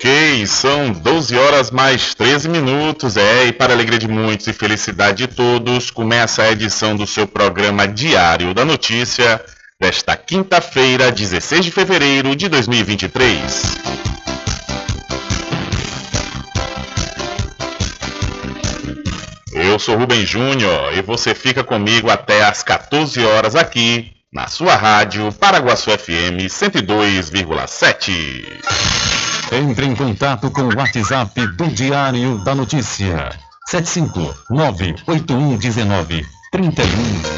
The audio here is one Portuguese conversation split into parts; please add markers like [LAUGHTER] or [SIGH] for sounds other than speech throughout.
Ok, são 12 horas mais 13 minutos, é, e para alegria de muitos e felicidade de todos, começa a edição do seu programa Diário da Notícia desta quinta-feira, 16 de fevereiro de 2023. Eu sou Rubem Júnior e você fica comigo até às 14 horas aqui na sua rádio Paraguaçu FM 102,7. Entre em contato com o WhatsApp do Diário da Notícia. 759-8119-31.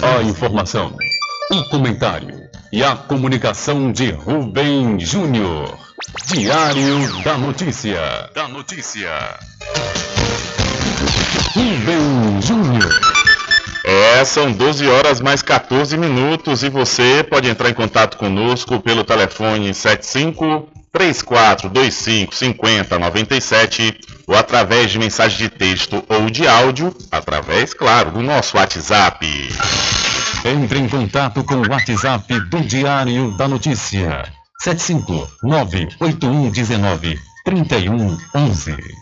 A informação, o comentário e a comunicação de Rubem Júnior. Diário da Notícia. Da Notícia. Rubem Júnior. É, são 12 horas mais 14 minutos e você pode entrar em contato conosco pelo telefone 75 3425 5097 ou através de mensagem de texto ou de áudio, através, claro, do nosso WhatsApp. Entre em contato com o WhatsApp do Diário da Notícia. 759-8119-3111.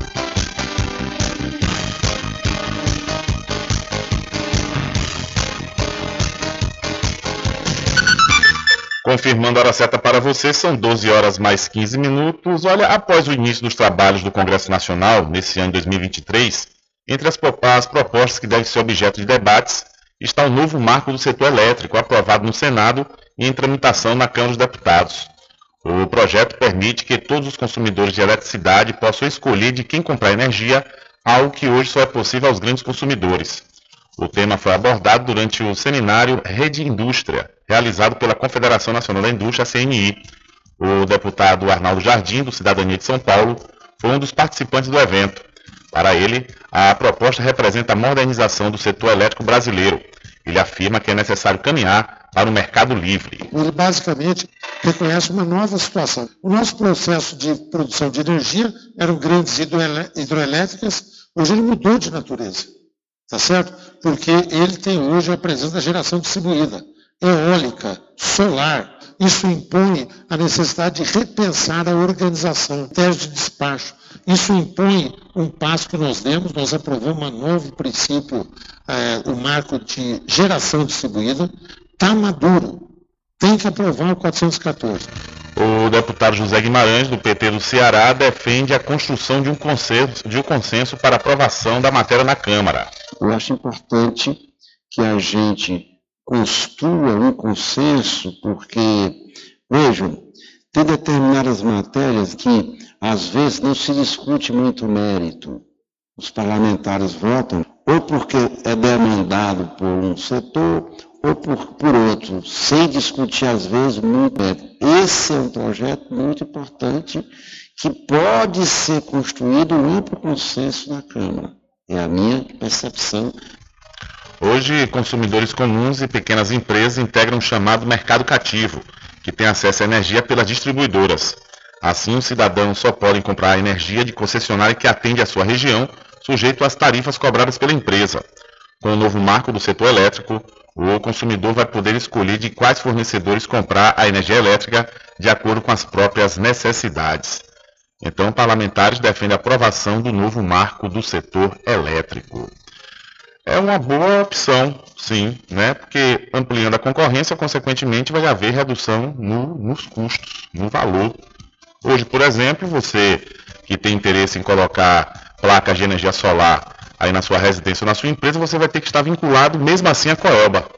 Confirmando a hora certa para você, são 12 horas mais 15 minutos. Olha, após o início dos trabalhos do Congresso Nacional, nesse ano de 2023, entre as, as propostas que devem ser objeto de debates, está o novo marco do setor elétrico, aprovado no Senado e em tramitação na Câmara dos Deputados. O projeto permite que todos os consumidores de eletricidade possam escolher de quem comprar energia, algo que hoje só é possível aos grandes consumidores. O tema foi abordado durante o seminário Rede Indústria, realizado pela Confederação Nacional da Indústria, CNI. O deputado Arnaldo Jardim, do Cidadania de São Paulo, foi um dos participantes do evento. Para ele, a proposta representa a modernização do setor elétrico brasileiro. Ele afirma que é necessário caminhar para o mercado livre. Ele basicamente reconhece uma nova situação. O nosso processo de produção de energia eram grandes hidroelétricas, hoje ele mudou de natureza. Tá certo? Porque ele tem hoje a presença da geração distribuída eólica, solar. Isso impõe a necessidade de repensar a organização, teste de despacho. Isso impõe um passo que nós demos, nós aprovamos um novo princípio, é, o marco de geração distribuída, está maduro, tem que aprovar o 414. O deputado José Guimarães, do PT do Ceará, defende a construção de um consenso, de um consenso para aprovação da matéria na Câmara. Eu acho importante que a gente construa um consenso, porque, vejam, tem determinadas matérias que às vezes não se discute muito mérito. Os parlamentares votam ou porque é demandado por um setor ou por, por outro, sem discutir às vezes muito mérito. Esse é um projeto muito importante que pode ser construído um amplo consenso na Câmara. É a minha percepção Hoje, consumidores comuns e pequenas empresas integram o chamado mercado cativo, que tem acesso à energia pelas distribuidoras. Assim, os cidadãos só podem comprar energia de concessionária que atende à sua região, sujeito às tarifas cobradas pela empresa. Com o novo marco do setor elétrico, o consumidor vai poder escolher de quais fornecedores comprar a energia elétrica de acordo com as próprias necessidades. Então, parlamentares defendem a aprovação do novo marco do setor elétrico é uma boa opção, sim, né? Porque ampliando a concorrência, consequentemente, vai haver redução no, nos custos, no valor. Hoje, por exemplo, você que tem interesse em colocar placas de energia solar aí na sua residência ou na sua empresa, você vai ter que estar vinculado mesmo assim à Coelba.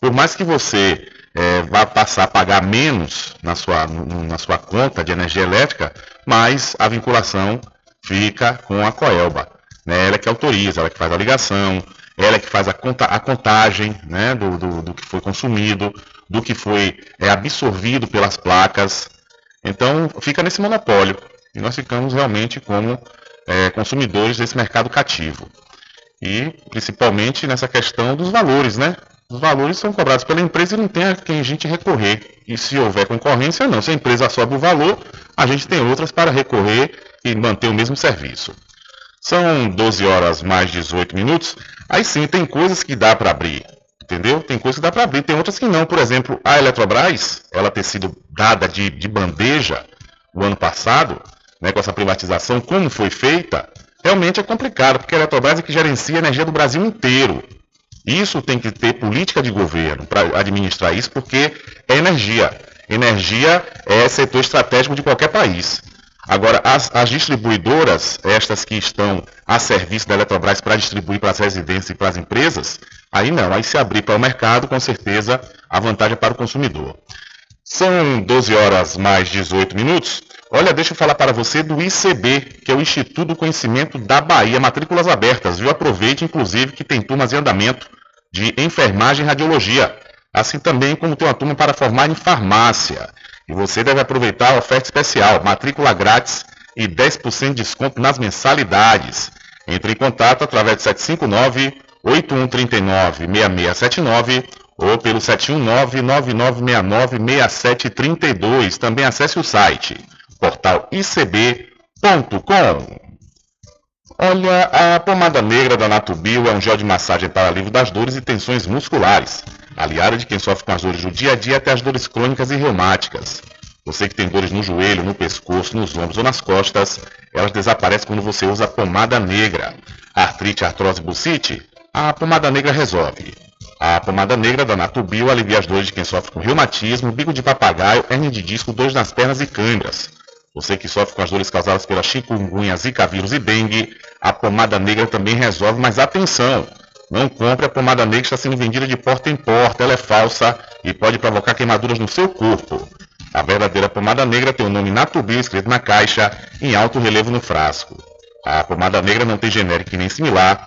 Por mais que você é, vá passar a pagar menos na sua, na sua conta de energia elétrica, mas a vinculação fica com a Coelba. Né? Ela é que autoriza, ela é que faz a ligação, ela é que faz a, conta, a contagem né, do, do, do, que foi consumido, do que foi é, absorvido pelas placas. Então fica nesse monopólio. E nós ficamos realmente como é, consumidores desse mercado cativo. E principalmente nessa questão dos valores, né? Os valores são cobrados pela empresa e não tem a quem a gente recorrer. E se houver concorrência, não. Se a empresa sobe o valor, a gente tem outras para recorrer e manter o mesmo serviço. São 12 horas mais 18 minutos. Aí sim, tem coisas que dá para abrir. Entendeu? Tem coisas que dá para abrir, tem outras que não. Por exemplo, a Eletrobras, ela ter sido dada de, de bandeja o ano passado, né, com essa privatização, como foi feita, realmente é complicado, porque a Eletrobras é que gerencia a energia do Brasil inteiro. Isso tem que ter política de governo para administrar isso, porque é energia. Energia é setor estratégico de qualquer país. Agora, as, as, distribuidoras, estas que estão a serviço da Eletrobras para distribuir para as residências e para as empresas, aí não, aí se abrir para o mercado, com certeza a vantagem é para o consumidor. São 12 horas mais 18 minutos. Olha, deixa eu falar para você do ICB, que é o Instituto do Conhecimento da Bahia, matrículas abertas, viu? Aproveite, inclusive, que tem turmas em andamento de enfermagem e radiologia, assim também como tem uma turma para formar em farmácia. E você deve aproveitar a oferta especial, matrícula grátis e 10% de desconto nas mensalidades. Entre em contato através de 759 8139 6679 ou pelo 719-9969-6732. Também acesse o site portalicb.com. Olha, a pomada negra da Natubio é um gel de massagem para alívio das dores e tensões musculares aliada de quem sofre com as dores do dia a dia até as dores crônicas e reumáticas. Você que tem dores no joelho, no pescoço, nos ombros ou nas costas, elas desaparecem quando você usa a pomada negra. Artrite, artrose, bucite? A pomada negra resolve. A pomada negra da Natubio alivia as dores de quem sofre com reumatismo, bico de papagaio, hernia de disco, dores nas pernas e câimbras. Você que sofre com as dores causadas pela chikungunya, zika vírus e dengue, a pomada negra também resolve, mas atenção! Não compre a pomada negra que está sendo vendida de porta em porta. Ela é falsa e pode provocar queimaduras no seu corpo. A verdadeira pomada negra tem o nome Natubio escrito na caixa em alto relevo no frasco. A pomada negra não tem genérico nem similar,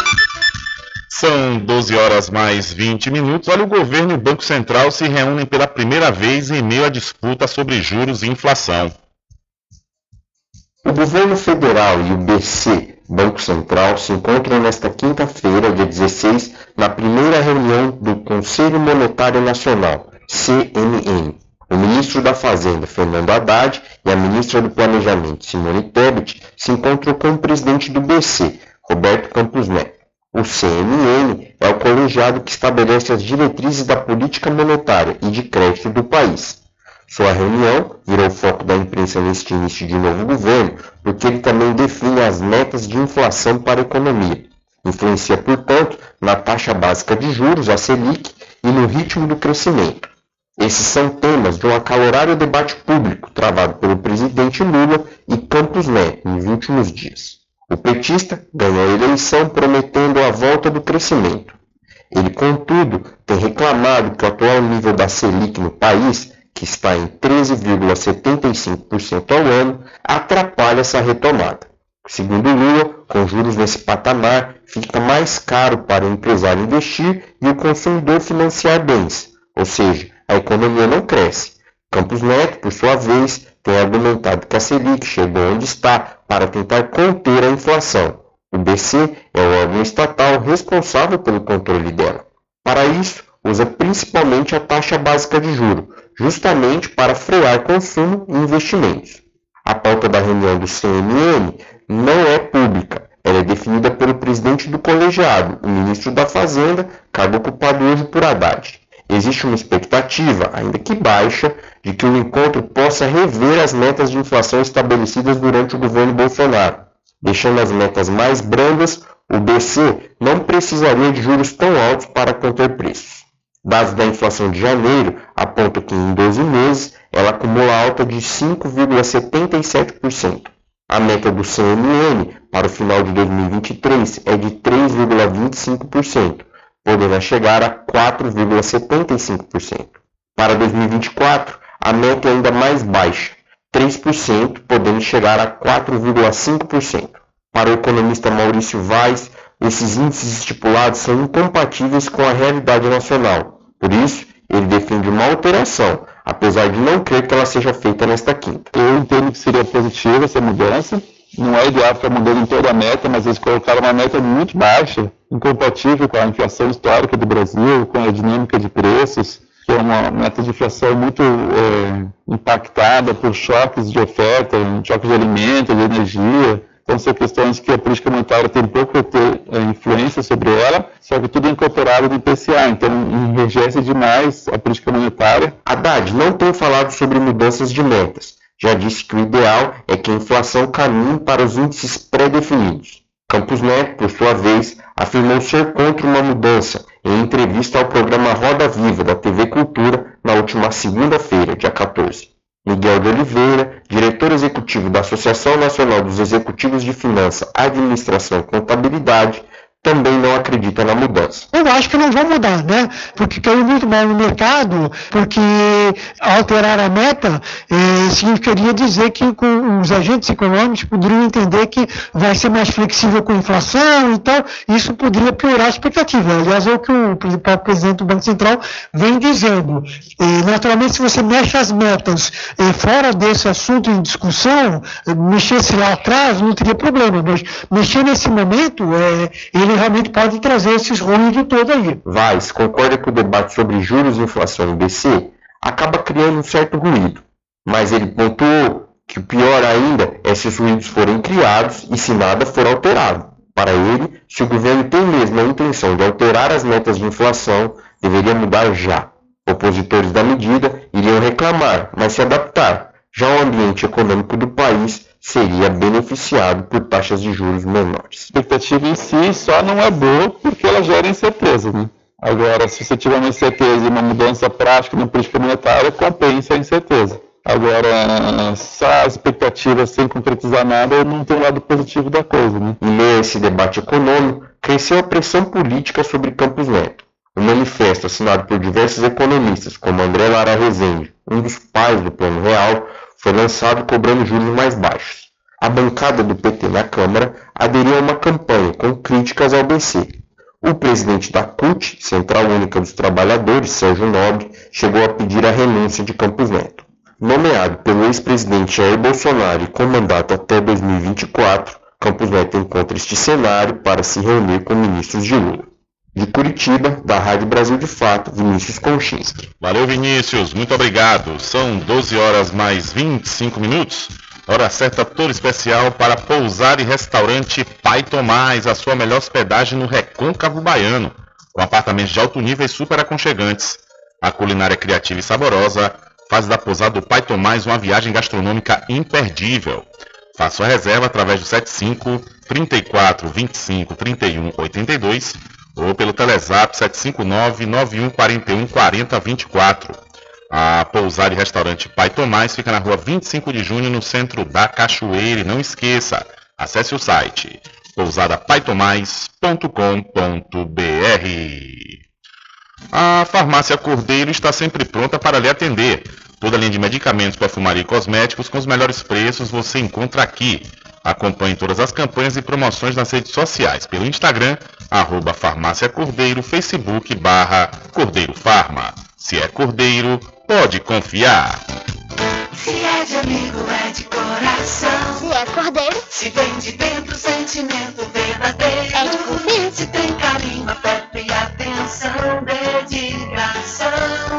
São 12 horas mais 20 minutos. Olha, o governo e o Banco Central se reúnem pela primeira vez em meio à disputa sobre juros e inflação. O governo federal e o BC, Banco Central, se encontram nesta quinta-feira, dia 16, na primeira reunião do Conselho Monetário Nacional, CMN. O ministro da Fazenda, Fernando Haddad, e a ministra do Planejamento, Simone Tebet, se encontram com o presidente do BC, Roberto Campos Neto. O CMN é o colegiado que estabelece as diretrizes da política monetária e de crédito do país. Sua reunião virou foco da imprensa neste início de novo governo, porque ele também define as metas de inflação para a economia. Influencia, portanto, na taxa básica de juros, a Selic, e no ritmo do crescimento. Esses são temas de um acalorado debate público travado pelo presidente Lula e Campos Neto nos últimos dias. O petista ganhou a eleição prometendo a volta do crescimento. Ele, contudo, tem reclamado que o atual nível da Selic no país, que está em 13,75% ao ano, atrapalha essa retomada. Segundo Lula, com juros nesse patamar, fica mais caro para o empresário investir e o consumidor financiar bens, ou seja, a economia não cresce. Campos Neto, por sua vez, tem argumentado que a Selic chegou onde está para tentar conter a inflação. O BC é o órgão estatal responsável pelo controle dela. Para isso, usa principalmente a taxa básica de juro, justamente para frear consumo e investimentos. A pauta da reunião do CMN não é pública, ela é definida pelo presidente do colegiado, o ministro da Fazenda, cargo ocupado hoje por Haddad. Existe uma expectativa, ainda que baixa, de que o encontro possa rever as metas de inflação estabelecidas durante o governo Bolsonaro. Deixando as metas mais brandas, o BC não precisaria de juros tão altos para conter preços. Dados da inflação de janeiro apontam que em 12 meses ela acumula alta de 5,77%. A meta do CMN para o final de 2023 é de 3,25% poderá chegar a 4,75%. Para 2024, a meta é ainda mais baixa, 3%, podendo chegar a 4,5%. Para o economista Maurício Vaz, esses índices estipulados são incompatíveis com a realidade nacional. Por isso, ele defende uma alteração, apesar de não crer que ela seja feita nesta quinta. Eu entendo que seria positiva essa mudança, não é ideal ficar mudando toda a meta, mas eles colocaram uma meta muito baixa, incompatível com a inflação histórica do Brasil, com a dinâmica de preços, que é uma meta de inflação muito é, impactada por choques de oferta, choques de alimentos, de energia. Então, são questões que a política monetária tem pouco ter, é, influência sobre ela, só que tudo é incorporado no IPCA, então enrijece demais a política monetária. Haddad não tem falado sobre mudanças de metas já disse que o ideal é que a inflação caminhe para os índices pré-definidos. Campos Neto, por sua vez, afirmou ser contra uma mudança em entrevista ao programa Roda Viva da TV Cultura na última segunda-feira, dia 14. Miguel de Oliveira, diretor executivo da Associação Nacional dos Executivos de Finança, Administração e Contabilidade, também não acredita na mudança. Eu acho que não vão mudar, né? Porque caiu muito mal no mercado, porque alterar a meta eh, significaria dizer que os agentes econômicos poderiam entender que vai ser mais flexível com a inflação e tal, isso poderia piorar a expectativa. Aliás, é o que o principal presidente do Banco Central vem dizendo. E, naturalmente, se você mexe as metas eh, fora desse assunto em discussão, mexesse lá atrás, não teria problema, mas mexer nesse momento, eh, ele ele realmente pode trazer esses ruídos todo aí. Vaz concorda que o debate sobre juros e inflação em BC acaba criando um certo ruído, mas ele pontuou que o pior ainda é se os ruídos forem criados e se nada for alterado. Para ele, se o governo tem mesmo a intenção de alterar as metas de inflação, deveria mudar já. Opositores da medida iriam reclamar, mas se adaptar. Já o ambiente econômico do país seria beneficiado por taxas de juros menores. A expectativa em si só não é boa porque ela gera incerteza. Né? Agora, se você tiver uma incerteza e uma mudança prática na política monetária, compensa a incerteza. Agora, só a expectativa sem concretizar nada não tem o lado positivo da coisa. Né? Em meio a esse debate econômico, cresceu a pressão política sobre Campos Neto. O manifesto assinado por diversos economistas, como André Lara Rezende, um dos pais do Plano Real, foi lançado cobrando juros mais baixos. A bancada do PT na Câmara aderiu a uma campanha com críticas ao BC. O presidente da CUT, Central Única dos Trabalhadores, Sérgio Nobre, chegou a pedir a renúncia de Campos Neto. Nomeado pelo ex-presidente Jair Bolsonaro e com mandato até 2024, Campos Neto encontra este cenário para se reunir com ministros de Lula. De Curitiba, da Rádio Brasil de Fato, Vinícius Konchinski. Valeu, Vinícius. Muito obrigado. São 12 horas mais 25 minutos. Hora certa toda especial para pousar e restaurante Pai Tomás, a sua melhor hospedagem no Recôncavo Baiano, com apartamentos de alto nível e super aconchegantes. A culinária criativa e saborosa faz da pousada do Pai Tomás uma viagem gastronômica imperdível. Faça sua reserva através do 75 34 25 31 82 ou pelo Telezap 759-9141-4024. A pousada e restaurante Pai Tomás fica na rua 25 de junho, no centro da Cachoeira. E não esqueça, acesse o site pousadapaitomais.com.br. A farmácia Cordeiro está sempre pronta para lhe atender. Toda a linha de medicamentos, perfumaria e cosméticos com os melhores preços você encontra aqui. Acompanhe todas as campanhas e promoções nas redes sociais, pelo Instagram, arroba Farmácia Cordeiro, Facebook, barra Cordeiro Farma. Se é Cordeiro, pode confiar. Se é de amigo, é de coração. Se é Cordeiro, se vem de dentro, sentimento verdadeiro. É de confiança. Se tem carinho, afeto e atenção, dedicação.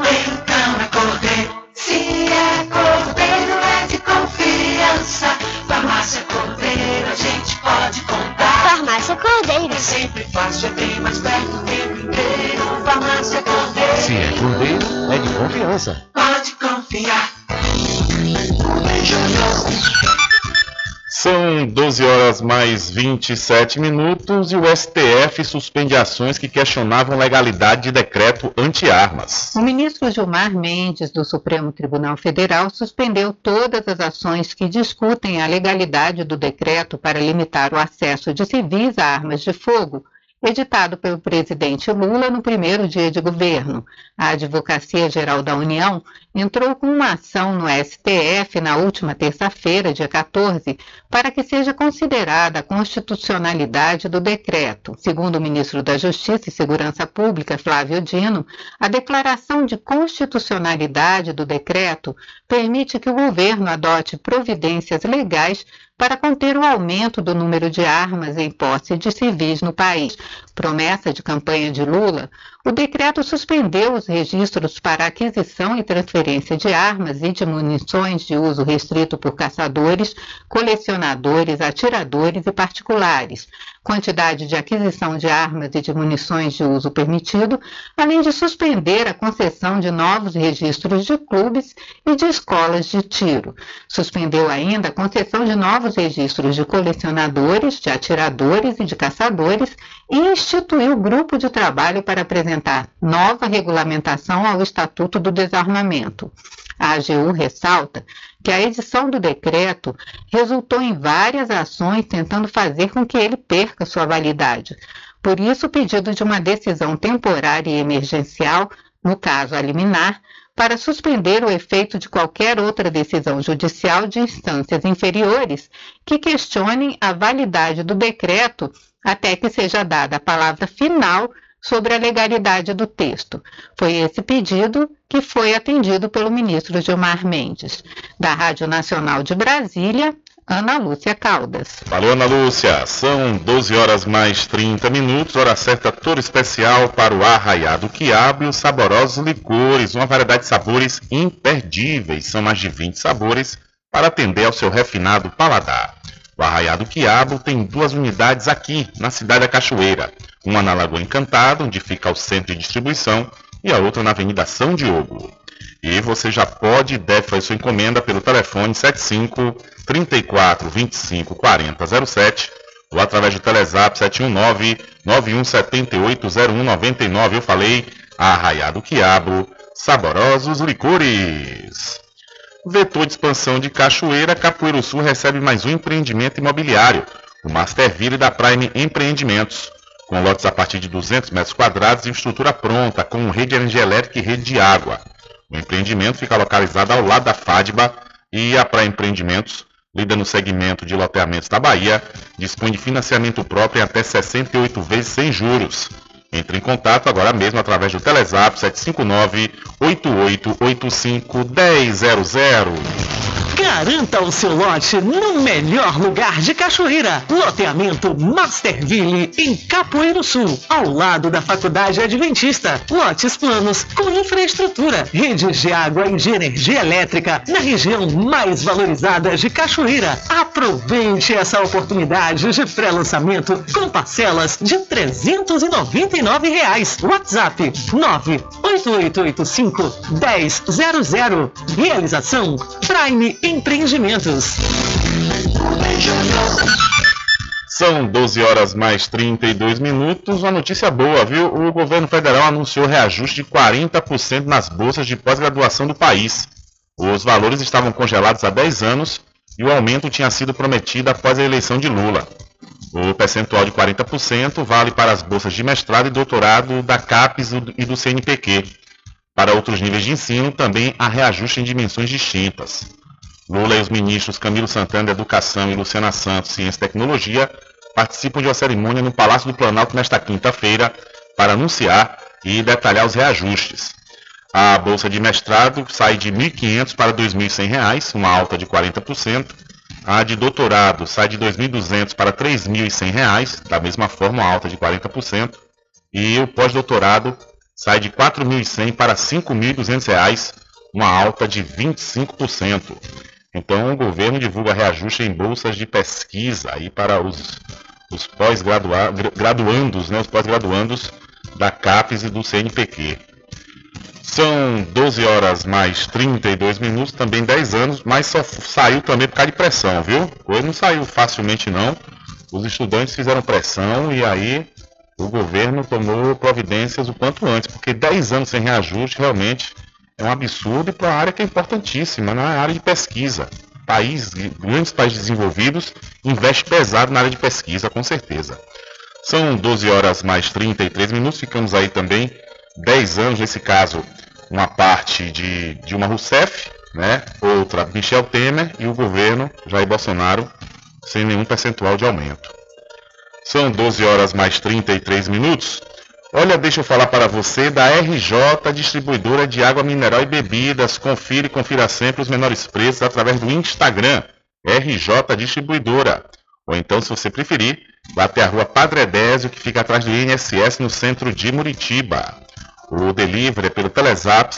Então é Cordeiro. Se é Cordeiro, é de confiança. Sempre fácil, é bem mais perto o tempo inteiro. Farmácia Cordeiro. Se é Cordeiro, é de confiança. Pode confiar. São 12 horas mais 27 minutos e o STF suspende ações que questionavam legalidade de decreto anti-armas. O ministro Gilmar Mendes, do Supremo Tribunal Federal, suspendeu todas as ações que discutem a legalidade do decreto para limitar o acesso de civis a armas de fogo editado pelo presidente Lula no primeiro dia de governo. A Advocacia Geral da União entrou com uma ação no STF na última terça-feira, dia 14, para que seja considerada a constitucionalidade do decreto. Segundo o ministro da Justiça e Segurança Pública, Flávio Dino, a declaração de constitucionalidade do decreto permite que o governo adote providências legais para conter o aumento do número de armas em posse de civis no país. Promessa de campanha de Lula, o decreto suspendeu os registros para aquisição e transferência de armas e de munições de uso restrito por caçadores, colecionadores, atiradores e particulares, quantidade de aquisição de armas e de munições de uso permitido, além de suspender a concessão de novos registros de clubes e de escolas de tiro. Suspendeu ainda a concessão de novos registros de colecionadores, de atiradores e de caçadores e instituiu grupo de trabalho para apresentar nova regulamentação ao Estatuto do Desarmamento. A AGU ressalta que a edição do decreto resultou em várias ações tentando fazer com que ele perca sua validade. Por isso, o pedido de uma decisão temporária e emergencial, no caso a liminar, para suspender o efeito de qualquer outra decisão judicial de instâncias inferiores que questionem a validade do decreto até que seja dada a palavra final sobre a legalidade do texto. Foi esse pedido que foi atendido pelo ministro Gilmar Mendes. Da Rádio Nacional de Brasília, Ana Lúcia Caldas. Valeu, Ana Lúcia. São 12 horas mais 30 minutos, hora certa toda especial para o arraiado quiabo e os saborosos licores, uma variedade de sabores imperdíveis. São mais de 20 sabores para atender ao seu refinado paladar. O Arraiado Quiabo tem duas unidades aqui, na cidade da Cachoeira. Uma na Lagoa Encantada, onde fica o centro de distribuição, e a outra na Avenida São Diogo. E você já pode e deve fazer sua encomenda pelo telefone 75 34 25 40 07 ou através do Telezap 719 9178 0199. Eu falei Arraiado Quiabo, saborosos licores. Vetor de expansão de Cachoeira, Capoeiro Sul recebe mais um empreendimento imobiliário, o Masterville da Prime Empreendimentos, com lotes a partir de 200 metros quadrados e estrutura pronta, com rede de energia elétrica e rede de água. O empreendimento fica localizado ao lado da FADBA e a Prime Empreendimentos, líder no segmento de loteamentos da Bahia, dispõe de financiamento próprio em até 68 vezes sem juros. Entre em contato agora mesmo através do Telezap 759 8885 1000. Garanta o seu lote no melhor lugar de Cachoeira. Loteamento Masterville, em Capoeiro Sul, ao lado da Faculdade Adventista. Lotes planos com infraestrutura, redes de água e de energia elétrica na região mais valorizada de Cachoeira. Aproveite essa oportunidade de pré-lançamento com parcelas de R$ 399. Reais. WhatsApp 98885 1000. Realização Prime Empreendimentos. São 12 horas mais 32 minutos. Uma notícia boa, viu? O governo federal anunciou reajuste de 40% nas bolsas de pós-graduação do país. Os valores estavam congelados há 10 anos e o aumento tinha sido prometido após a eleição de Lula. O percentual de 40% vale para as bolsas de mestrado e doutorado da CAPES e do CNPq. Para outros níveis de ensino, também há reajuste em dimensões distintas. Lula e os ministros Camilo Santana Educação e Luciana Santos Ciência e Tecnologia participam de uma cerimônia no Palácio do Planalto nesta quinta-feira para anunciar e detalhar os reajustes. A bolsa de mestrado sai de R$ 1.500 para R$ 2.100, uma alta de 40%. A de doutorado sai de R$ 2.200 para R$ 3.100, da mesma forma, uma alta de 40%. E o pós-doutorado sai de R$ 4.100 para R$ 5.200, uma alta de 25%. Então, o governo divulga reajuste em bolsas de pesquisa aí para os, os pós-graduandos, né, os pós-graduandos da CAPES e do CNPq. São 12 horas mais 32 minutos, também 10 anos, mas só saiu também por causa de pressão, viu? Coisa não saiu facilmente não. Os estudantes fizeram pressão e aí o governo tomou providências o quanto antes, porque 10 anos sem reajuste realmente é um absurdo para uma área que é importantíssima, na área de pesquisa. País, grandes países desenvolvidos investem pesado na área de pesquisa, com certeza. São 12 horas mais 33 minutos, ficamos aí também 10 anos, nesse caso, uma parte de Dilma Rousseff, né? outra Michel Temer e o governo Jair Bolsonaro sem nenhum percentual de aumento. São 12 horas mais 33 minutos. Olha, deixa eu falar para você da RJ Distribuidora de Água Mineral e Bebidas. Confira e confira sempre os menores preços através do Instagram. RJ Distribuidora. Ou então, se você preferir, vá até a rua Padre Edésio, que fica atrás do INSS no centro de Muritiba. O delivery é pelo Telezap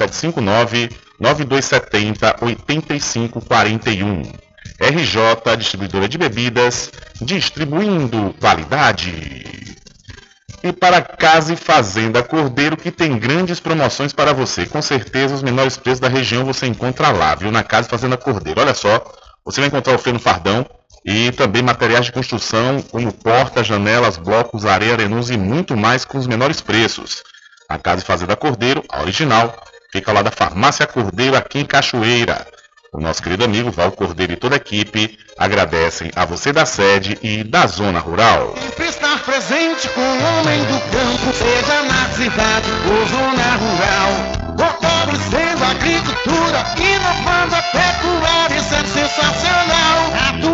759-9270-8541. RJ Distribuidora de Bebidas, distribuindo qualidade. E para Casa e Fazenda Cordeiro, que tem grandes promoções para você. Com certeza, os menores preços da região você encontra lá, viu? Na Casa e Fazenda Cordeiro. Olha só, você vai encontrar o feno fardão e também materiais de construção, como portas, janelas, blocos, areia, arenoso e muito mais com os menores preços. A Casa e Fazenda Cordeiro, a original, fica lá da Farmácia Cordeiro, aqui em Cachoeira. O nosso querido amigo Val Cordeiro e toda a equipe agradecem a você da sede e da zona rural. Sempre estar presente com o homem do campo, seja na cidade ou zona rural. Fortalecendo a agricultura, inovando a pecuária, isso é sensacional.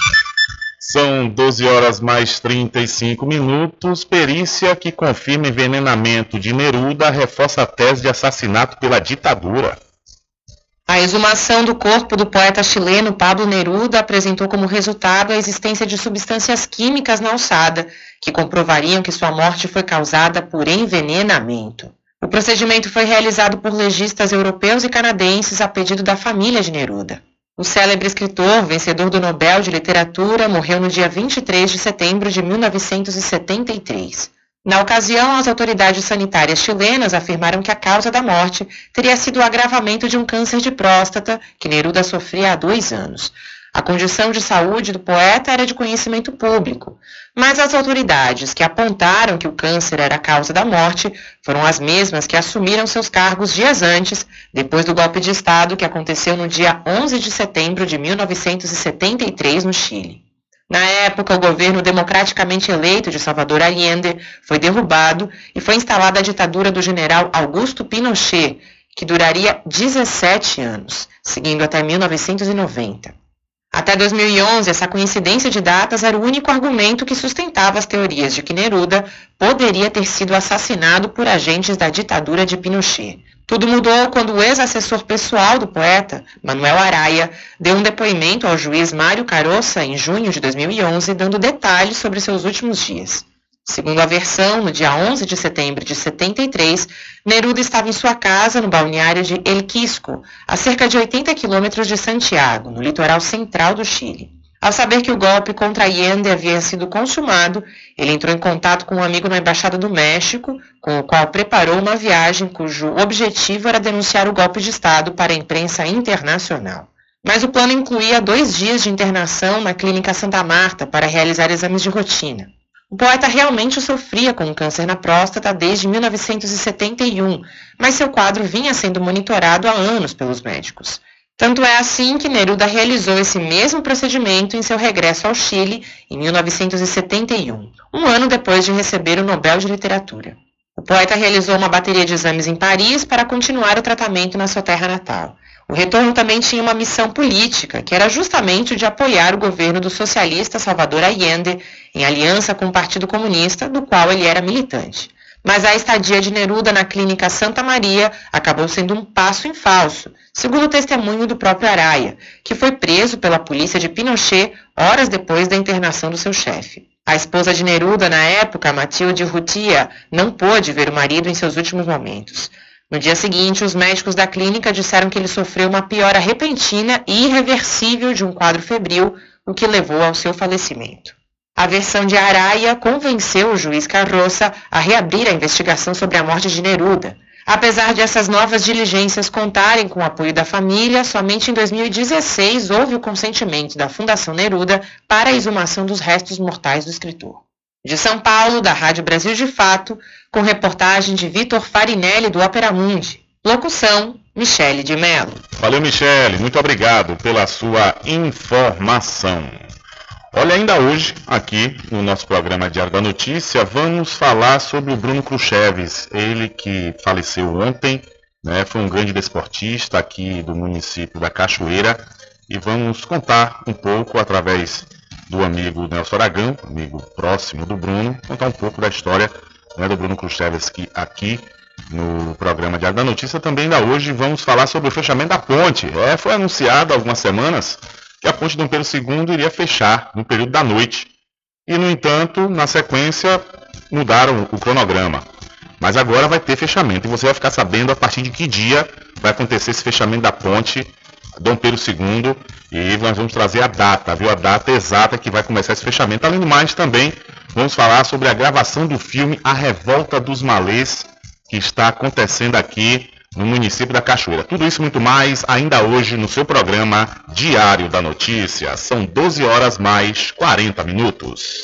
São 12 horas mais 35 minutos. Perícia que confirma envenenamento de Neruda reforça a tese de assassinato pela ditadura. A exumação do corpo do poeta chileno Pablo Neruda apresentou como resultado a existência de substâncias químicas na alçada, que comprovariam que sua morte foi causada por envenenamento. O procedimento foi realizado por legistas europeus e canadenses a pedido da família de Neruda. O célebre escritor, vencedor do Nobel de Literatura, morreu no dia 23 de setembro de 1973. Na ocasião, as autoridades sanitárias chilenas afirmaram que a causa da morte teria sido o agravamento de um câncer de próstata que Neruda sofria há dois anos. A condição de saúde do poeta era de conhecimento público, mas as autoridades que apontaram que o câncer era a causa da morte foram as mesmas que assumiram seus cargos dias antes, depois do golpe de Estado que aconteceu no dia 11 de setembro de 1973 no Chile. Na época, o governo democraticamente eleito de Salvador Allende foi derrubado e foi instalada a ditadura do general Augusto Pinochet, que duraria 17 anos, seguindo até 1990. Até 2011, essa coincidência de datas era o único argumento que sustentava as teorias de que Neruda poderia ter sido assassinado por agentes da ditadura de Pinochet. Tudo mudou quando o ex-assessor pessoal do poeta, Manuel Araia, deu um depoimento ao juiz Mário Caroça em junho de 2011, dando detalhes sobre seus últimos dias. Segundo a versão, no dia 11 de setembro de 73, Neruda estava em sua casa no balneário de El Quisco, a cerca de 80 quilômetros de Santiago, no litoral central do Chile. Ao saber que o golpe contra Allende havia sido consumado, ele entrou em contato com um amigo na Embaixada do México, com o qual preparou uma viagem cujo objetivo era denunciar o golpe de Estado para a imprensa internacional. Mas o plano incluía dois dias de internação na Clínica Santa Marta para realizar exames de rotina. O poeta realmente sofria com câncer na próstata desde 1971, mas seu quadro vinha sendo monitorado há anos pelos médicos. Tanto é assim que Neruda realizou esse mesmo procedimento em seu regresso ao Chile em 1971, um ano depois de receber o Nobel de Literatura. O poeta realizou uma bateria de exames em Paris para continuar o tratamento na sua terra natal. O retorno também tinha uma missão política, que era justamente o de apoiar o governo do socialista Salvador Allende, em aliança com o Partido Comunista, do qual ele era militante. Mas a estadia de Neruda na clínica Santa Maria acabou sendo um passo em falso, segundo o testemunho do próprio Araia, que foi preso pela polícia de Pinochet horas depois da internação do seu chefe. A esposa de Neruda, na época, Matilde Rutia, não pôde ver o marido em seus últimos momentos. No dia seguinte, os médicos da clínica disseram que ele sofreu uma piora repentina e irreversível de um quadro febril, o que levou ao seu falecimento. A versão de Araia convenceu o juiz Carroça a reabrir a investigação sobre a morte de Neruda. Apesar de essas novas diligências contarem com o apoio da família, somente em 2016 houve o consentimento da Fundação Neruda para a exumação dos restos mortais do escritor. De São Paulo, da Rádio Brasil de Fato, com reportagem de Vitor Farinelli do Opera Mundi. Locução, Michele de Mello. Valeu, Michele. Muito obrigado pela sua informação. Olha, ainda hoje, aqui no nosso programa Diário da Notícia, vamos falar sobre o Bruno Cruxeves, ele que faleceu ontem, né, foi um grande desportista aqui do município da Cachoeira, e vamos contar um pouco através do amigo Nelson Aragão, amigo próximo do Bruno, contar um pouco da história né, do Bruno Khrushchevsky aqui no programa Diário da Notícia. Também ainda hoje vamos falar sobre o fechamento da ponte. É, foi anunciado há algumas semanas que a ponte Dom Pedro II iria fechar no período da noite. E, no entanto, na sequência, mudaram o cronograma. Mas agora vai ter fechamento e você vai ficar sabendo a partir de que dia vai acontecer esse fechamento da ponte Dom Pedro II e nós vamos trazer a data, viu? A data exata que vai começar esse fechamento. Além do mais, também vamos falar sobre a gravação do filme A Revolta dos Malês, que está acontecendo aqui no município da Cachoeira. Tudo isso e muito mais ainda hoje no seu programa Diário da Notícia. São 12 horas mais 40 minutos.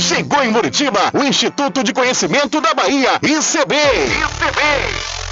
Chegou em Muritiba o Instituto de Conhecimento da Bahia, ICB. ICB.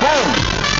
Bom.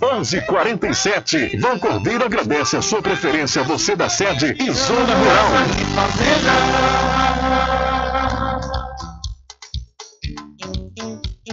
1147. Vão Cordeiro agradece a sua preferência, você da sede e Zona Rural.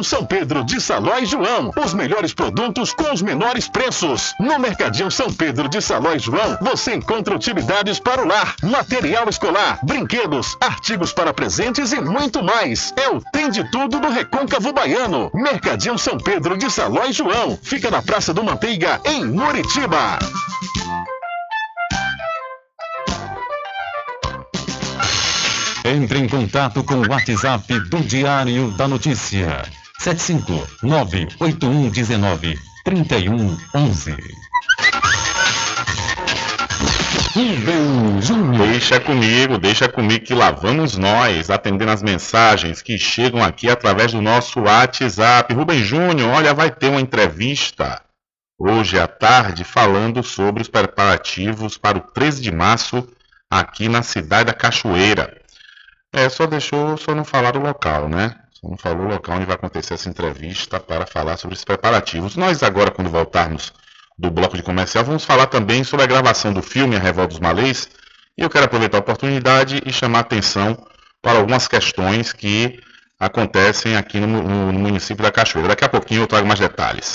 Mercadinho São Pedro de Saló e João. Os melhores produtos com os menores preços. No Mercadinho São Pedro de Saló e João, você encontra utilidades para o lar, material escolar, brinquedos, artigos para presentes e muito mais. É o Tem de Tudo do Recôncavo Baiano. Mercadinho São Pedro de Saló e João. Fica na Praça do Manteiga, em Muritiba. Entre em contato com o WhatsApp do Diário da Notícia. 759-8119-3111. Rubem Júnior. Deixa comigo, deixa comigo que lá vamos nós, atendendo as mensagens que chegam aqui através do nosso WhatsApp. Rubem Júnior, olha, vai ter uma entrevista hoje à tarde falando sobre os preparativos para o 13 de março aqui na cidade da Cachoeira. É, só deixou, só não falar o local, né? Não falou o local onde vai acontecer essa entrevista para falar sobre os preparativos. Nós agora, quando voltarmos do bloco de comercial, vamos falar também sobre a gravação do filme A Revolta dos Malês. E eu quero aproveitar a oportunidade e chamar a atenção para algumas questões que acontecem aqui no, no- no município da Cachoeira. Daqui a pouquinho eu trago mais detalhes.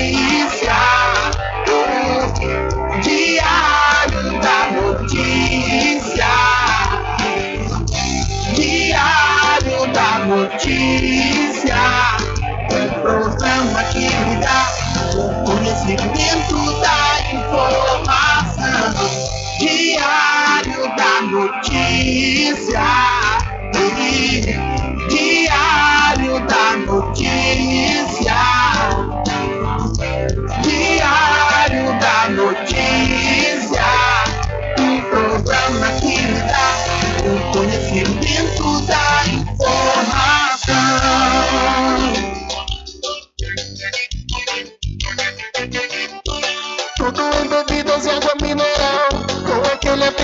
Notícia. Diário da Notícia. Diário da Notícia. Um programa que lhe dá o conhecimento da informação.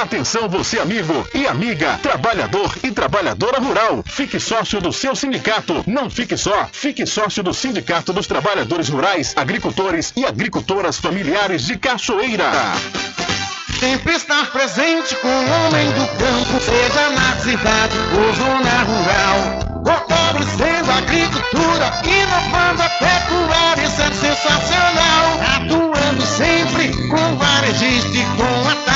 Atenção você amigo e amiga, trabalhador e trabalhadora rural. Fique sócio do seu sindicato. Não fique só, fique sócio do Sindicato dos Trabalhadores Rurais, Agricultores e Agricultoras Familiares de Cachoeira. Sempre estar presente com o homem do campo, seja na cidade ou zona rural. Fortalecendo a agricultura, inovando a pecuária, isso é sensacional. Atuando sempre com varejista e com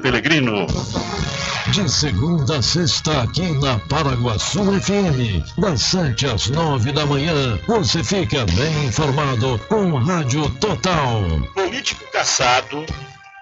Pelegrino. De segunda a sexta, aqui na Paraguaçu FM, das 7 às 9 da manhã, você fica bem informado com Rádio Total. Político caçado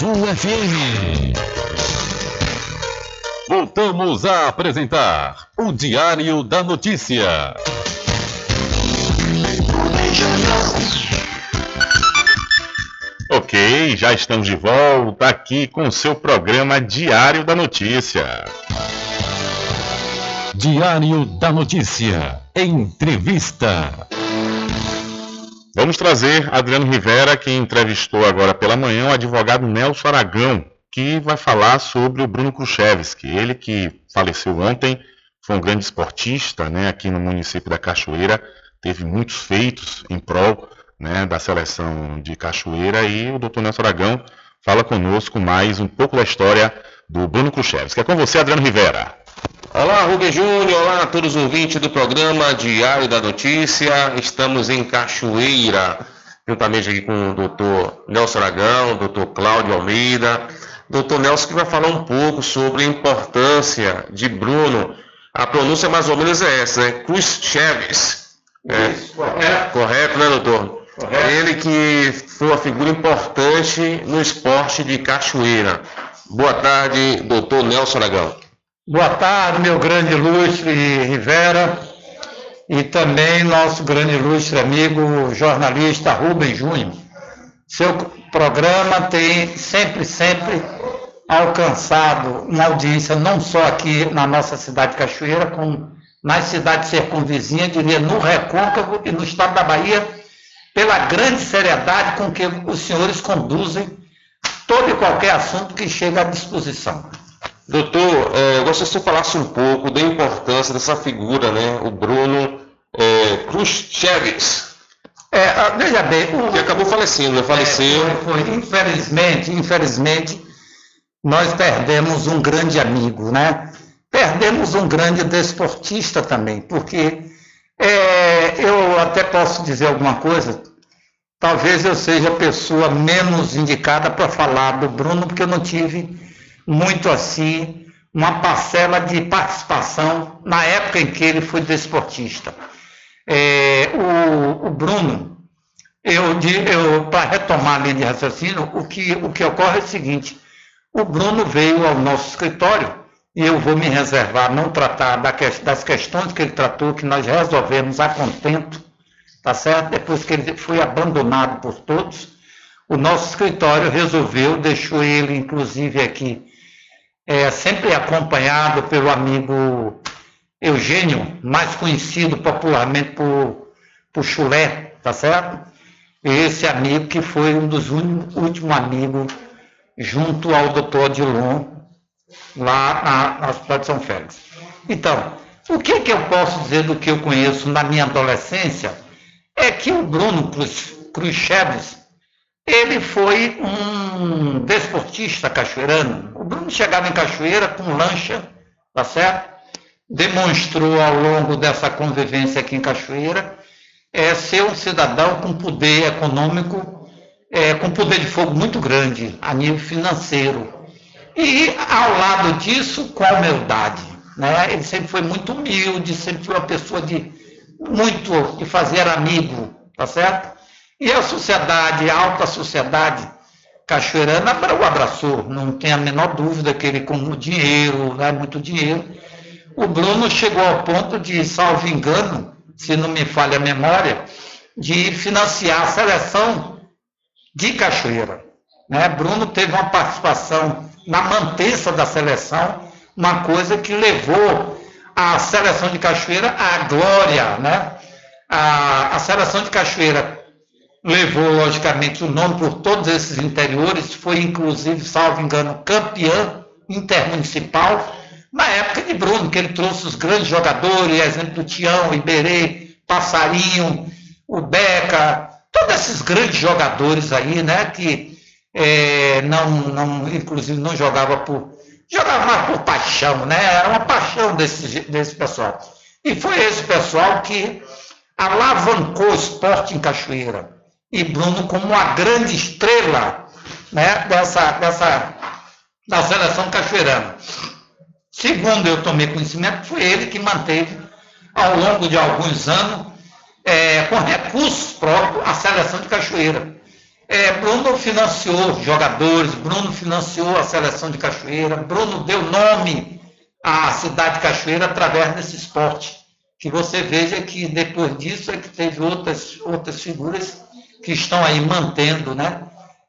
FM. Voltamos a apresentar o Diário da Notícia. Ok, já estamos de volta aqui com o seu programa Diário da Notícia. Diário da Notícia. Entrevista. Vamos trazer Adriano Rivera, que entrevistou agora pela manhã o advogado Nelson Aragão, que vai falar sobre o Bruno Khrushchevsky. Ele que faleceu ontem, foi um grande esportista né, aqui no município da Cachoeira, teve muitos feitos em prol né, da seleção de Cachoeira e o doutor Nelson Aragão fala conosco mais um pouco da história do Bruno Khrushchevsky. É com você, Adriano Rivera. Olá, Rubem Júnior, olá a todos os ouvintes do programa Diário da Notícia. Estamos em Cachoeira, juntamente aqui com o doutor Nelson Aragão, doutor Cláudio Almeida. Doutor Nelson que vai falar um pouco sobre a importância de Bruno. A pronúncia mais ou menos é essa, né? Cruz Chaves. É, correto. correto, né, doutor? Correto. Ele que foi uma figura importante no esporte de Cachoeira. Boa tarde, doutor Nelson Aragão. Boa tarde, meu grande ilustre Rivera e também nosso grande ilustre amigo jornalista Rubem Júnior. Seu programa tem sempre, sempre alcançado uma audiência não só aqui na nossa cidade de Cachoeira, como nas cidades circunvizinhas, diria no Recôncavo e no estado da Bahia, pela grande seriedade com que os senhores conduzem todo e qualquer assunto que chega à disposição. Doutor, eh, eu gostaria que você falasse um pouco da importância dessa figura, né? O Bruno eh, Khrushchevs. É, ah, veja bem, o, que acabou falecendo, né? Faleceu. É, foi, foi. Infelizmente, infelizmente, nós perdemos um grande amigo, né? Perdemos um grande desportista também, porque é, eu até posso dizer alguma coisa, talvez eu seja a pessoa menos indicada para falar do Bruno, porque eu não tive muito assim uma parcela de participação na época em que ele foi desportista. É, o, o Bruno, eu, eu para retomar a linha de raciocínio, o que, o que ocorre é o seguinte: o Bruno veio ao nosso escritório e eu vou me reservar não tratar da ques- das questões que ele tratou, que nós resolvemos a contento, tá certo? Depois que ele foi abandonado por todos, o nosso escritório resolveu, deixou ele inclusive aqui, é, sempre acompanhado pelo amigo Eugênio, mais conhecido popularmente por, por Chulé, tá certo? Esse amigo que foi um dos últimos amigos junto ao doutor Odilon, lá na, Hospital de São Félix. Então, o que, que eu posso dizer do que eu conheço na minha adolescência é que o Bruno Cruz, Cruz ele foi um desportista cachoeirano. O Bruno chegava em Cachoeira com lancha, tá certo? Demonstrou ao longo dessa convivência aqui em Cachoeira é, ser um cidadão com poder econômico, é, com poder de fogo muito grande a nível financeiro. E ao lado disso, com a humildade. Né? Ele sempre foi muito humilde, sempre foi uma pessoa de muito de fazer amigo, tá certo? E a sociedade, a alta sociedade cachoeirana o abraçou, não tem a menor dúvida que ele com dinheiro, né, muito dinheiro. O Bruno chegou ao ponto de, salvo engano, se não me falha a memória, de financiar a seleção de Cachoeira. Né? Bruno teve uma participação na mantença da seleção, uma coisa que levou a seleção de Cachoeira à glória. Né? A, a seleção de Cachoeira levou, logicamente, o nome por todos esses interiores, foi inclusive, salvo engano, campeã intermunicipal, na época de Bruno, que ele trouxe os grandes jogadores, exemplo do Tião, Iberê, Passarinho, o Beca, todos esses grandes jogadores aí, né, que eh, não, não, inclusive não jogava por, jogava por paixão, né, era uma paixão desse, desse pessoal. E foi esse pessoal que alavancou o esporte em Cachoeira. E Bruno como uma grande estrela né, dessa, dessa, da seleção cachoeirana. Segundo eu tomei conhecimento, foi ele que manteve, ao longo de alguns anos, é, com recursos próprios, a seleção de Cachoeira. É, Bruno financiou jogadores, Bruno financiou a seleção de Cachoeira, Bruno deu nome à cidade de Cachoeira através desse esporte. Que você veja que depois disso é que teve outras, outras figuras que estão aí mantendo, né?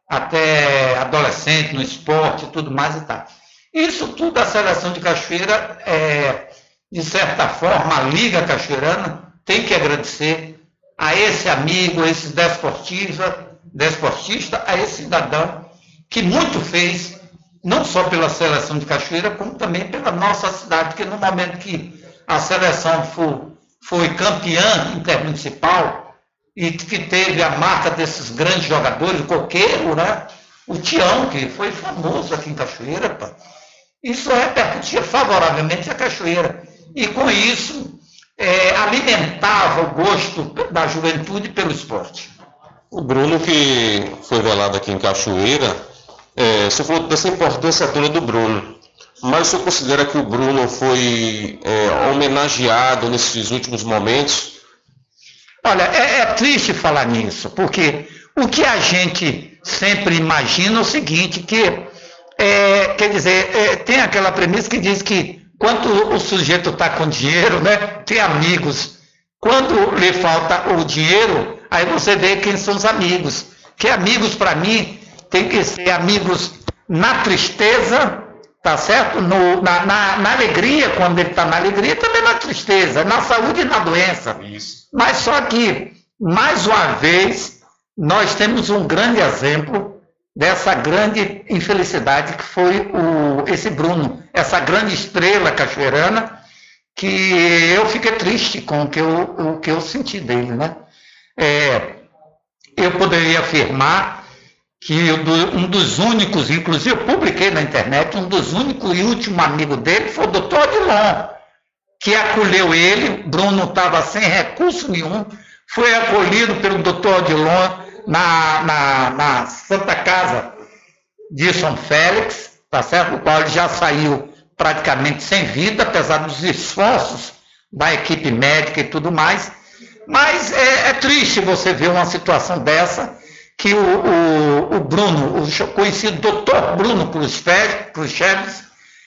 Até adolescente no esporte e tudo mais e tal. Isso tudo a seleção de Cachoeira, é, de certa forma, a Liga Cachoeirana tem que agradecer a esse amigo, a esse desportista, desportista, a esse cidadão que muito fez, não só pela seleção de Cachoeira, como também pela nossa cidade, porque no momento que a seleção for, foi campeã intermunicipal e que teve a marca desses grandes jogadores, o Coqueiro, né? o Tião, que foi famoso aqui em Cachoeira, pá. isso repercutia favoravelmente a Cachoeira. E com isso, é, alimentava o gosto da juventude pelo esporte. O Bruno, que foi velado aqui em Cachoeira, é, você falou dessa importância toda do Bruno. Mas o senhor considera que o Bruno foi é, homenageado nesses últimos momentos? Olha, é, é triste falar nisso, porque o que a gente sempre imagina é o seguinte, que, é, quer dizer, é, tem aquela premissa que diz que quando o sujeito está com dinheiro, né, tem amigos. Quando lhe falta o dinheiro, aí você vê quem são os amigos. Que amigos, para mim, tem que ser amigos na tristeza, tá certo? No- na, na- na alegria, quando ele está na alegria, também na tristeza, na saúde e na doença. Mas só que, mais uma vez, nós temos um grande exemplo dessa grande infelicidade que foi o, esse Bruno, essa grande estrela cachoeirana, que eu fiquei triste com o que eu, o que eu senti dele, né? É, eu poderia afirmar que um dos únicos, inclusive eu publiquei na internet, um dos únicos e último amigo dele foi o doutor Adilon, que acolheu ele, Bruno estava sem recurso nenhum, foi acolhido pelo doutor Odilon na, na, na Santa Casa de São Félix, tá certo? O qual ele já saiu praticamente sem vida, apesar dos esforços da equipe médica e tudo mais. Mas é, é triste você ver uma situação dessa, que o, o, o Bruno, o conhecido doutor Bruno Khrushchev,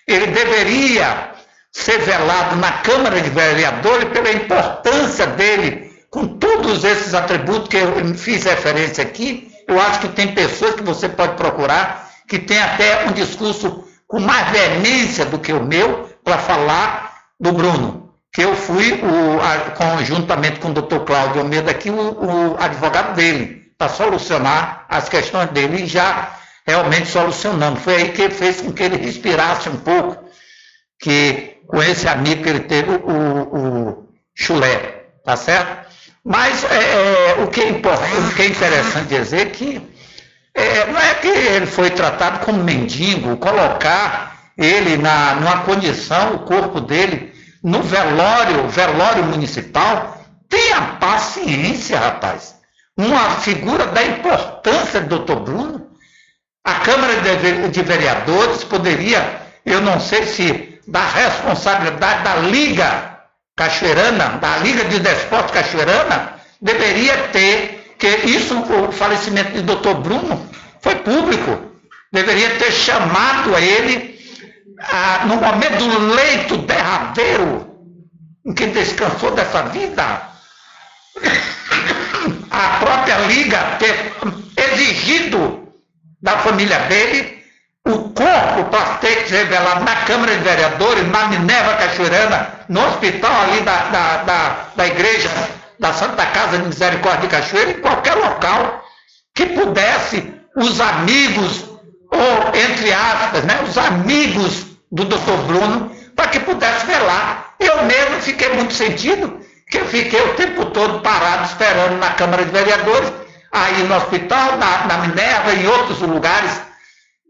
ele deveria ser velado na Câmara de Vereadores pela importância dele, com todos esses atributos que eu fiz referência aqui. Eu acho que tem pessoas que você pode procurar que tem até um discurso com mais veemência do que o meu para falar do Bruno, que eu fui, o, a, conjuntamente com o doutor Cláudio Almeida aqui, o, o advogado dele, para solucionar as questões dele e já realmente solucionando. Foi aí que fez com que ele respirasse um pouco, que com esse amigo que ele teve, o, o Chulé, tá certo? Mas é, é, o, que é o que é interessante dizer é que é, não é que ele foi tratado como mendigo, colocar ele na, numa condição, o corpo dele, no velório, velório municipal, tenha paciência, rapaz. Uma figura da importância do doutor Bruno. A Câmara de, Vereadores poderia, eu não sei se da responsabilidade da Liga Cachoeirana, da Liga de Desportos Cachoeirana, deveria ter que isso, o falecimento de doutor Bruno, foi público. Deveria ter chamado a ele no momento do leito derradeiro em que descansou dessa vida. A própria Liga ter exigido da família dele o corpo para ter revelado na Câmara de Vereadores, na Minerva Cachoeirana, no hospital ali da, da, da, da igreja da Santa Casa de Misericórdia de Cachoeira, em qualquer local que pudesse os amigos, ou entre aspas, né, os amigos do doutor Bruno, para que pudesse velar. Eu mesmo fiquei muito sentido, que eu fiquei o tempo todo parado esperando na Câmara de Vereadores, aí no hospital, na, na Minerva, em outros lugares,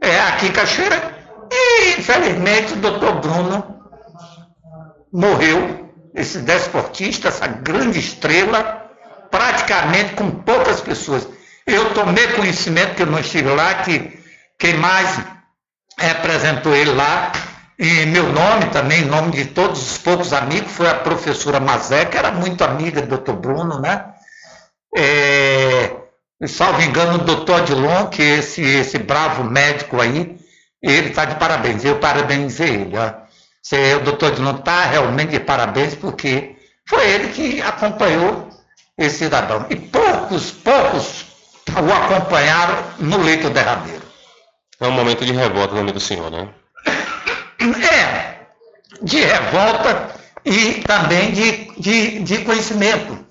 é, aqui em Cachoeira, e infelizmente o doutor Bruno morreu esse desportista, essa grande estrela, praticamente com poucas pessoas. Eu tomei conhecimento, que eu não estive lá, que quem mais representou ele lá, em meu nome também, nome de todos os poucos amigos, foi a professora Mazé, que era muito amiga do doutor Bruno, né? É, salvo engano, o doutor Adilon, que esse, esse bravo médico aí, ele está de parabéns, eu parabenizei ele. Ó. O doutor Dilon está realmente de parabéns, porque foi ele que acompanhou esse cidadão. E poucos, poucos o acompanharam no leito derradeiro. É um momento de revolta no nome do senhor, né? É, de revolta e também de, de, de conhecimento.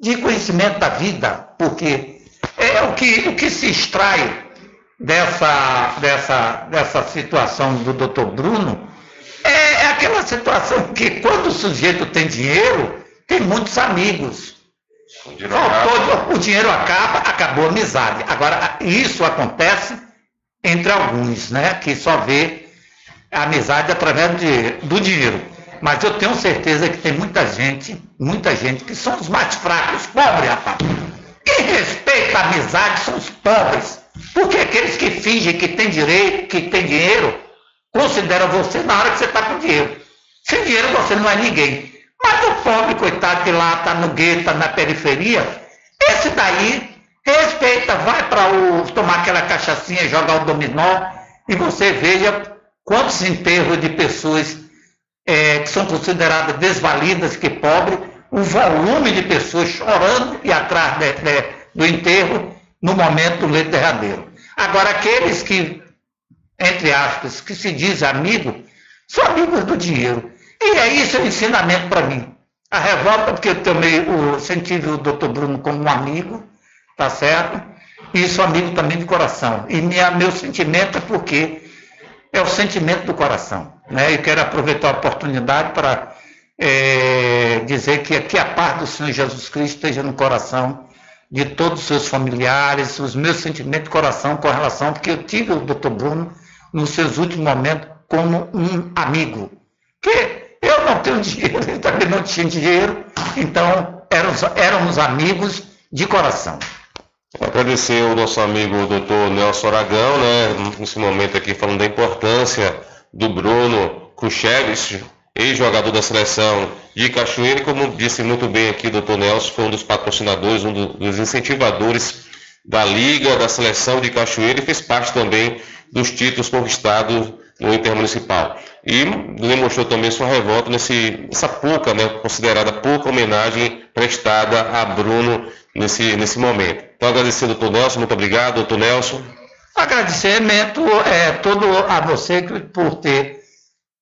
De conhecimento da vida, porque é o que, o que se extrai dessa, dessa, dessa situação do doutor Bruno é, é aquela situação que quando o sujeito tem dinheiro, tem muitos amigos. Faltou, o dinheiro acaba, acabou a amizade. Agora, isso acontece entre alguns, né? Que só vê amizade através de, do dinheiro. Mas eu tenho certeza que tem muita gente, muita gente que são os mais fracos, pobres, rapaz. Quem respeita a amizade são os pobres. Porque aqueles que fingem que tem direito, que tem dinheiro, considera você na hora que você está com dinheiro. Sem dinheiro você não é ninguém. Mas o pobre, coitado, que lá está no gueto, está na periferia, esse daí respeita, vai para tomar aquela cachaçinha, jogar o dominó, e você veja quantos enterros de pessoas é, que são consideradas desvalidas que pobres, o volume de pessoas chorando e atrás de, de, do enterro no momento do leito derradeiro. Agora, aqueles que entre aspas, que se diz amigo, são amigos do dinheiro. E é isso o ensinamento para mim. A revolta, porque eu também senti o doutor Bruno como um amigo, tá certo? E sou amigo também de coração. E minha, meu sentimento é porque é o sentimento do coração. Né? Eu quero aproveitar a oportunidade para é, dizer que, que a paz do Senhor Jesus Cristo esteja no coração de todos os seus familiares, os meus sentimentos de coração com relação, porque eu tive o doutor Bruno nos seus últimos momentos como um amigo. Que eu não tenho [LAUGHS] dinheiro, ele também não tinha dinheiro, então éramos, éramos amigos de coração. Agradecer o nosso amigo doutor Nelson Aragão, né, nesse momento aqui falando da importância do Bruno Kuchevic, ex-jogador da seleção de Cachoeira, e como disse muito bem aqui o doutor Nelson, foi um dos patrocinadores, um dos incentivadores da Liga, da seleção de Cachoeira e fez parte também dos títulos conquistados no Intermunicipal. E demonstrou também sua revolta nesse, nessa pouca, né, considerada pouca homenagem prestada a Bruno nesse, nesse momento. Então agradecer ao doutor Nelson, muito obrigado, doutor Nelson. Agradecimento é, todo a você por ter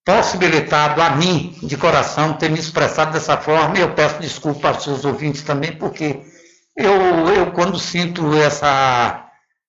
possibilitado a mim, de coração, ter me expressado dessa forma. Eu peço desculpa aos seus ouvintes também, porque eu, eu quando sinto essa.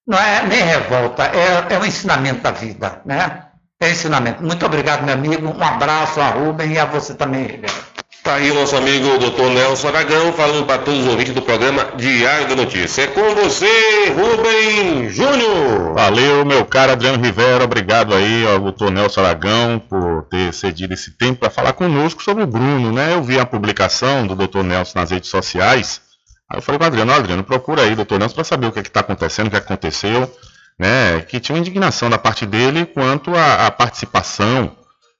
Não é nem revolta, é, é um ensinamento da vida, né? É ensinamento. Muito obrigado, meu amigo. Um abraço a Rubem e a você também, Ribeiro. Está aí o nosso amigo doutor Nelson Aragão falando para todos os ouvintes do programa Diário da Notícia. É com você, Rubem Júnior. Valeu, meu caro Adriano Rivera. Obrigado aí ao doutor Nelson Aragão por ter cedido esse tempo para falar conosco sobre o Bruno, né? Eu vi a publicação do doutor Nelson nas redes sociais. Aí eu falei para Adriano, Adriano, procura aí, doutor Nelson, para saber o que é está acontecendo, o que aconteceu né, que tinha uma indignação da parte dele quanto à participação,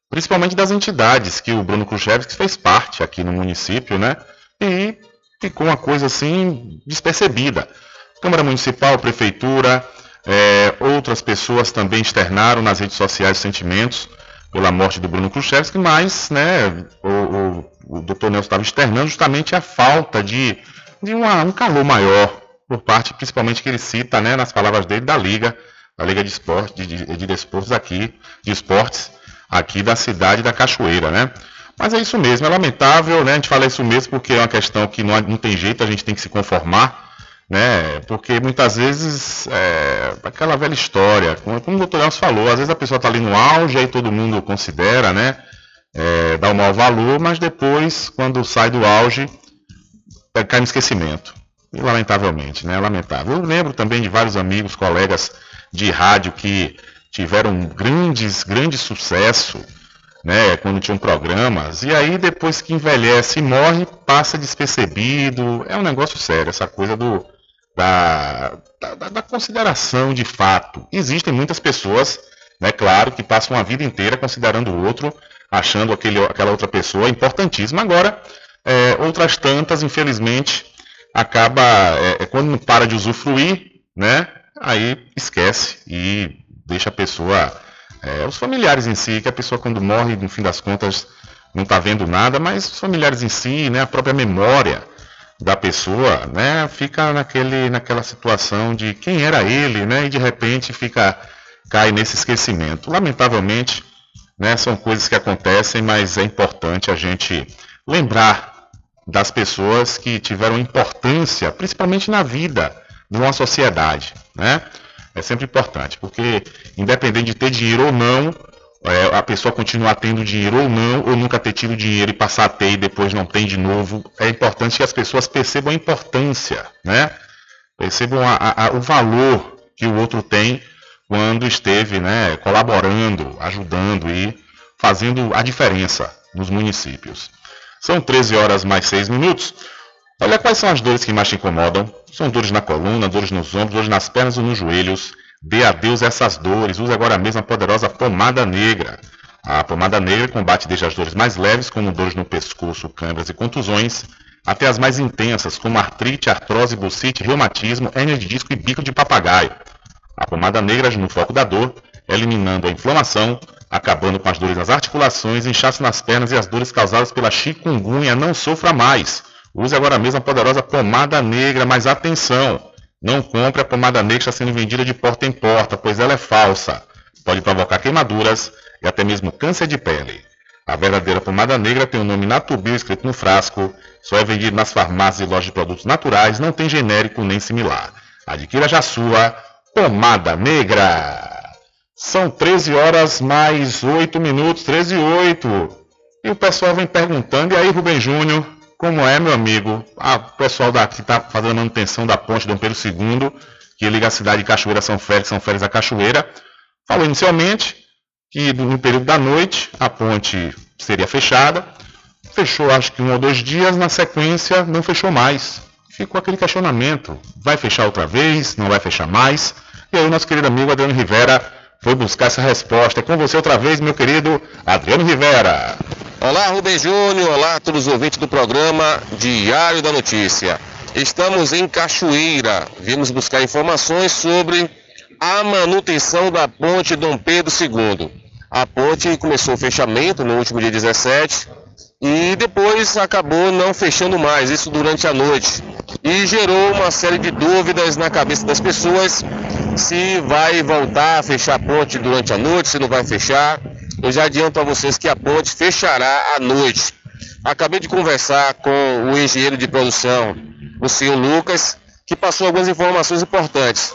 principalmente das entidades que o Bruno Khrushchevski fez parte aqui no município, né, e ficou uma coisa assim despercebida. Câmara Municipal, Prefeitura, é, outras pessoas também externaram nas redes sociais sentimentos pela morte do Bruno Khrushchevski, mas né, o, o, o Dr. Nelson estava externando justamente a falta de, de uma, um calor maior por parte, principalmente que ele cita, né, nas palavras dele, da Liga, da Liga de Esportes, de, de, de Desportos aqui, de esportes aqui da cidade da Cachoeira, né? Mas é isso mesmo, é lamentável, né? A gente fala isso mesmo porque é uma questão que não, não tem jeito, a gente tem que se conformar, né? Porque muitas vezes é aquela velha história, como, como o doutor Nelson falou, às vezes a pessoa está ali no auge, aí todo mundo considera, né? É, dá um maior valor, mas depois, quando sai do auge, é, cai no esquecimento. E, lamentavelmente, né? Lamentável. Eu lembro também de vários amigos, colegas de rádio que tiveram grandes, grande sucesso, né? Quando tinham programas. E aí, depois que envelhece e morre, passa despercebido. É um negócio sério, essa coisa do, da, da, da consideração de fato. Existem muitas pessoas, né? Claro, que passam a vida inteira considerando o outro, achando aquele, aquela outra pessoa importantíssima. Agora, é, outras tantas, infelizmente acaba, é, é, quando não para de usufruir, né? Aí esquece e deixa a pessoa, é, os familiares em si, que a pessoa quando morre, no fim das contas, não está vendo nada, mas os familiares em si, né? A própria memória da pessoa, né? Fica naquele, naquela situação de quem era ele, né? E de repente fica, cai nesse esquecimento. Lamentavelmente, né? São coisas que acontecem, mas é importante a gente lembrar das pessoas que tiveram importância, principalmente na vida de uma sociedade, né? É sempre importante, porque independente de ter dinheiro ou não, é, a pessoa continuar tendo dinheiro ou não, ou nunca ter tido dinheiro e passar a ter e depois não tem de novo, é importante que as pessoas percebam a importância, né? Percebam a, a, o valor que o outro tem quando esteve, né, colaborando, ajudando e fazendo a diferença nos municípios. São 13 horas mais 6 minutos. Olha quais são as dores que mais te incomodam. São dores na coluna, dores nos ombros, dores nas pernas ou nos joelhos. Dê adeus a essas dores. Use agora mesmo a poderosa pomada negra. A pomada negra combate desde as dores mais leves, como dores no pescoço, câimbras e contusões, até as mais intensas, como artrite, artrose, bucite, reumatismo, hérnia de disco e bico de papagaio. A pomada negra age no foco da dor, eliminando a inflamação, acabando com as dores nas articulações, inchaço nas pernas e as dores causadas pela chikungunya. Não sofra mais. Use agora mesmo a poderosa pomada negra, mas atenção! Não compre a pomada negra que está sendo vendida de porta em porta, pois ela é falsa. Pode provocar queimaduras e até mesmo câncer de pele. A verdadeira pomada negra tem o nome Natubio escrito no frasco, só é vendido nas farmácias e lojas de produtos naturais, não tem genérico nem similar. Adquira já sua pomada negra. São 13 horas mais 8 minutos, 13 e 8. E o pessoal vem perguntando, e aí, Rubem Júnior, como é, meu amigo? Ah, o pessoal daqui está fazendo a manutenção da ponte Dom Pedro II, que liga a cidade de Cachoeira São Félix, São Félix a Cachoeira. Falou inicialmente que no período da noite a ponte seria fechada. Fechou acho que um ou dois dias, na sequência não fechou mais. Ficou aquele questionamento: vai fechar outra vez? Não vai fechar mais? E aí o nosso querido amigo Adriano Rivera foi buscar essa resposta. É com você outra vez, meu querido Adriano Rivera. Olá, Rubem Júnior. Olá todos os ouvintes do programa Diário da Notícia. Estamos em Cachoeira. Vimos buscar informações sobre a manutenção da ponte Dom Pedro II. A ponte começou o fechamento no último dia 17 e depois acabou não fechando mais, isso durante a noite. E gerou uma série de dúvidas na cabeça das pessoas se vai voltar a fechar a ponte durante a noite, se não vai fechar. Eu já adianto a vocês que a ponte fechará à noite. Acabei de conversar com o engenheiro de produção, o senhor Lucas, que passou algumas informações importantes.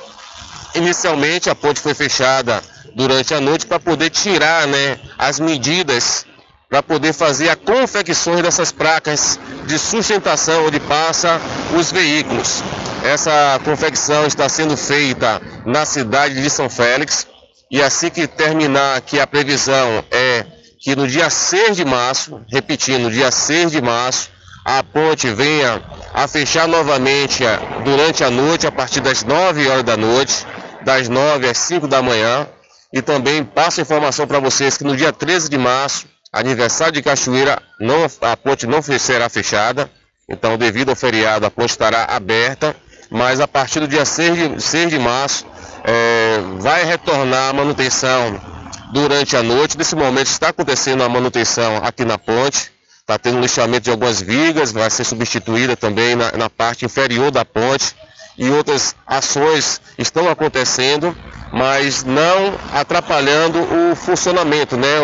Inicialmente a ponte foi fechada durante a noite para poder tirar né, as medidas para poder fazer a confecção dessas placas de sustentação onde passa os veículos. Essa confecção está sendo feita na cidade de São Félix e assim que terminar aqui a previsão é que no dia 6 de março, repetindo, dia 6 de março, a ponte venha a fechar novamente durante a noite, a partir das 9 horas da noite, das 9 às 5 da manhã. E também passo a informação para vocês que no dia 13 de março, aniversário de Cachoeira, não, a ponte não será fechada. Então, devido ao feriado, a ponte estará aberta. Mas a partir do dia 6 de, 6 de março, é, vai retornar a manutenção durante a noite. Nesse momento está acontecendo a manutenção aqui na ponte. Está tendo lixamento de algumas vigas, vai ser substituída também na, na parte inferior da ponte e outras ações estão acontecendo, mas não atrapalhando o funcionamento, né?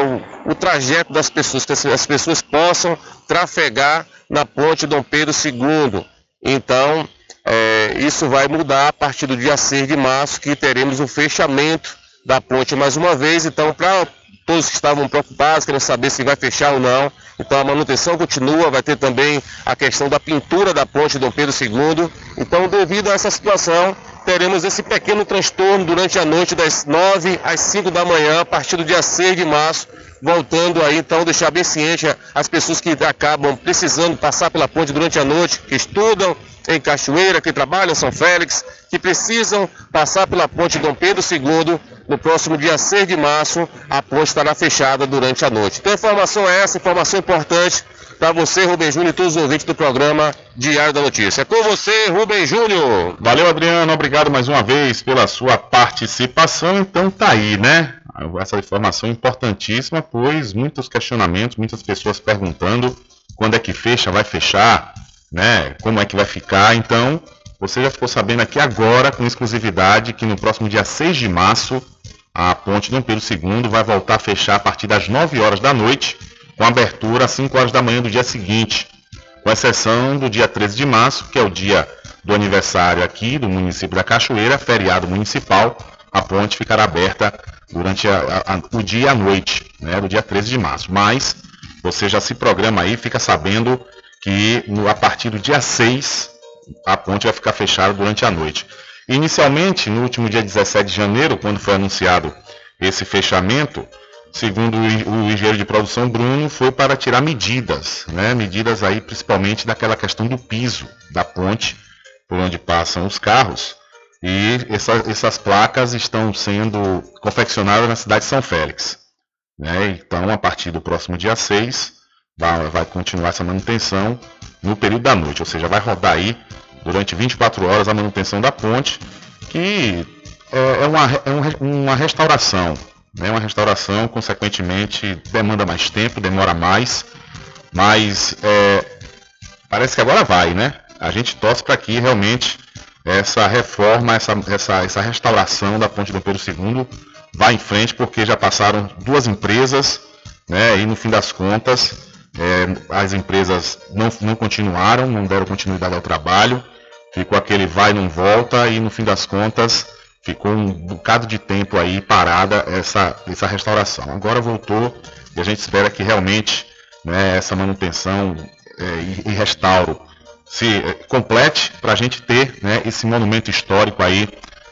o, o trajeto das pessoas, que as pessoas possam trafegar na ponte Dom Pedro II. Então, é, isso vai mudar a partir do dia 6 de março, que teremos o fechamento da ponte mais uma vez. Então, para todos que estavam preocupados, querendo saber se vai fechar ou não. Então a manutenção continua, vai ter também a questão da pintura da ponte Dom Pedro II. Então, devido a essa situação, teremos esse pequeno transtorno durante a noite das 9 às 5 da manhã, a partir do dia 6 de março, voltando aí, então, deixar bem ciente as pessoas que acabam precisando passar pela ponte durante a noite, que estudam em Cachoeira, que trabalham em São Félix, que precisam passar pela ponte Dom Pedro II, no próximo dia 6 de março, a ponte estará fechada durante a noite. Então, informação é essa, informação importante para você, Rubem Júnior, e todos os ouvintes do programa Diário da Notícia. É com você, Rubem Júnior. Valeu, Adriano. Obrigado mais uma vez pela sua participação. Então, tá aí, né? Essa informação importantíssima, pois muitos questionamentos, muitas pessoas perguntando quando é que fecha, vai fechar, né? Como é que vai ficar. Então, você já ficou sabendo aqui agora, com exclusividade, que no próximo dia 6 de março a ponte Dom Pedro II vai voltar a fechar a partir das 9 horas da noite, com abertura às 5 horas da manhã do dia seguinte, com exceção do dia 13 de março, que é o dia do aniversário aqui do município da Cachoeira, feriado municipal, a ponte ficará aberta durante a, a, o dia e a noite, né, do dia 13 de março. Mas você já se programa aí, fica sabendo que no, a partir do dia 6 a ponte vai ficar fechada durante a noite. Inicialmente, no último dia 17 de janeiro, quando foi anunciado esse fechamento, segundo o engenheiro de produção Bruno, foi para tirar medidas, né? medidas aí principalmente daquela questão do piso da ponte por onde passam os carros. E essa, essas placas estão sendo confeccionadas na cidade de São Félix. Né? Então, a partir do próximo dia 6, vai, continuar essa manutenção no período da noite, ou seja, vai rodar aí durante 24 horas a manutenção da ponte, que é, é uma, é uma restauração. Né? Uma restauração, consequentemente, demanda mais tempo, demora mais, mas é, parece que agora vai, né? A gente torce para que realmente essa reforma, essa, essa, essa restauração da ponte do Pedro II vá em frente, porque já passaram duas empresas, né? E no fim das contas, é, as empresas não, não continuaram, não deram continuidade ao trabalho ficou aquele vai não volta e no fim das contas ficou um bocado de tempo aí parada essa, essa restauração. Agora voltou e a gente espera que realmente né, essa manutenção é, e, e, restauro se é, complete para a gente ter né, esse monumento histórico aí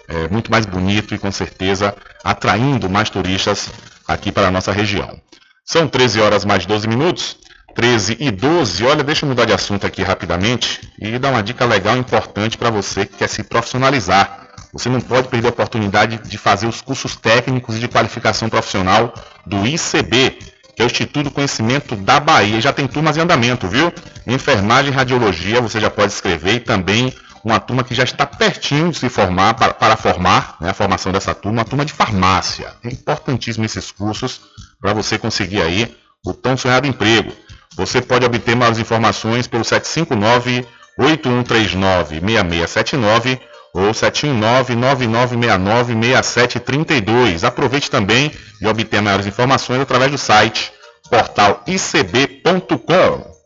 é, muito mais bonito e com certeza atraindo mais turistas aqui para a nossa região. São 13 horas mais 12 minutos. 13 e 12. Olha, deixa eu mudar de assunto aqui rapidamente e dar uma dica legal importante para você que quer se profissionalizar. Você não pode perder a oportunidade de fazer os cursos técnicos e de qualificação profissional do ICB, que é o Instituto Conhecimento da Bahia. Já tem turmas em andamento, viu? Enfermagem e radiologia, você já pode escrever e também uma turma que já está pertinho de se formar, para, para formar né, a formação dessa turma, uma turma de farmácia. É importantíssimo esses cursos para você conseguir aí o tão sonhado emprego. Você pode obter mais informações pelo 759 8139 6679 ou 719-9969-6732. Aproveite também e obtenha maiores informações através do site portalicb.com.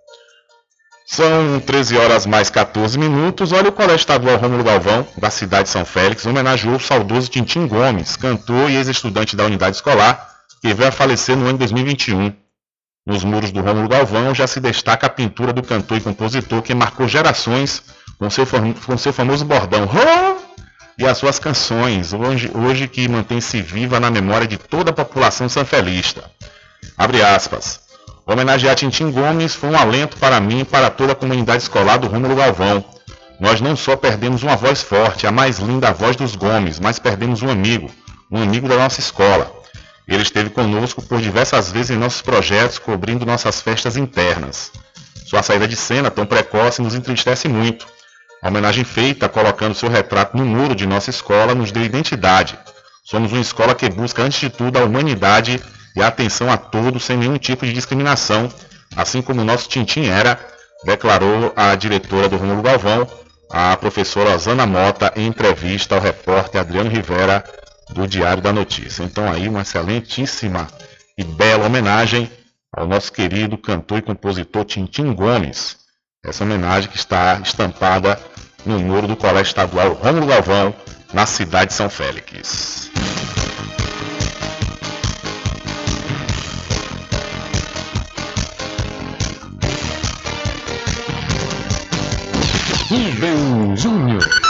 São 13 horas mais 14 minutos. Olha o Colégio Estadual Rômulo Galvão, da cidade de São Félix, homenageou o saudoso Tintim Gomes, cantor e ex-estudante da unidade escolar, que veio a falecer no ano de 2021. Nos muros do Rômulo Galvão já se destaca a pintura do cantor e compositor que marcou gerações com seu, com seu famoso bordão e as suas canções, hoje, hoje que mantém-se viva na memória de toda a população sanfelista. Abre aspas. Homenagear Tintim Gomes foi um alento para mim e para toda a comunidade escolar do Rômulo Galvão. Nós não só perdemos uma voz forte, a mais linda voz dos Gomes, mas perdemos um amigo, um amigo da nossa escola. Ele esteve conosco por diversas vezes em nossos projetos, cobrindo nossas festas internas. Sua saída de cena tão precoce nos entristece muito. A homenagem feita, colocando seu retrato no muro de nossa escola, nos deu identidade. Somos uma escola que busca, antes de tudo, a humanidade e a atenção a todos sem nenhum tipo de discriminação, assim como o nosso Tintim era, declarou a diretora do Rômulo Galvão, a professora Osana Mota, em entrevista ao repórter Adriano Rivera, do Diário da Notícia. Então aí uma excelentíssima e bela homenagem ao nosso querido cantor e compositor Tintim Gomes. Essa homenagem que está estampada no muro do Colégio Estadual Rômulo Galvão, na cidade de São Félix. Rubem Júnior.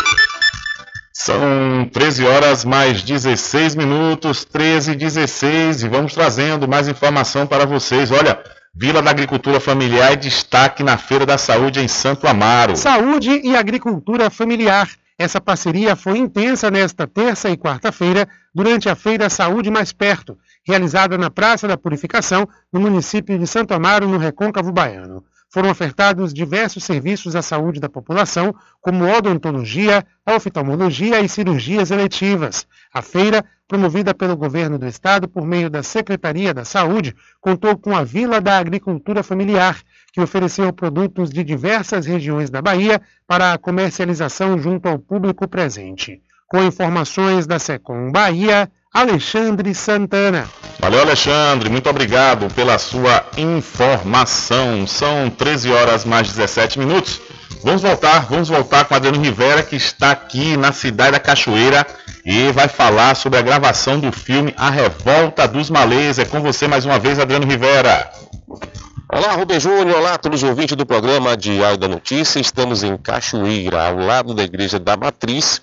São 13 horas mais 16 minutos, 13 e 16, e vamos trazendo mais informação para vocês. Olha, Vila da Agricultura Familiar destaque na Feira da Saúde em Santo Amaro. Saúde e agricultura familiar. Essa parceria foi intensa nesta terça e quarta-feira, durante a Feira Saúde Mais Perto, realizada na Praça da Purificação, no município de Santo Amaro, no Recôncavo Baiano foram ofertados diversos serviços à saúde da população, como odontologia, oftalmologia e cirurgias eletivas. A feira, promovida pelo governo do estado por meio da Secretaria da Saúde, contou com a Vila da Agricultura Familiar, que ofereceu produtos de diversas regiões da Bahia para a comercialização junto ao público presente. Com informações da Secom Bahia, Alexandre Santana. Valeu, Alexandre. Muito obrigado pela sua informação. São 13 horas mais 17 minutos. Vamos voltar, vamos voltar com Adriano Rivera, que está aqui na cidade da Cachoeira e vai falar sobre a gravação do filme A Revolta dos Malês. É com você mais uma vez, Adriano Rivera. Olá, Rubem Júnior. Olá, todos os ouvintes do programa Diário da Notícia. Estamos em Cachoeira, ao lado da Igreja da Matriz,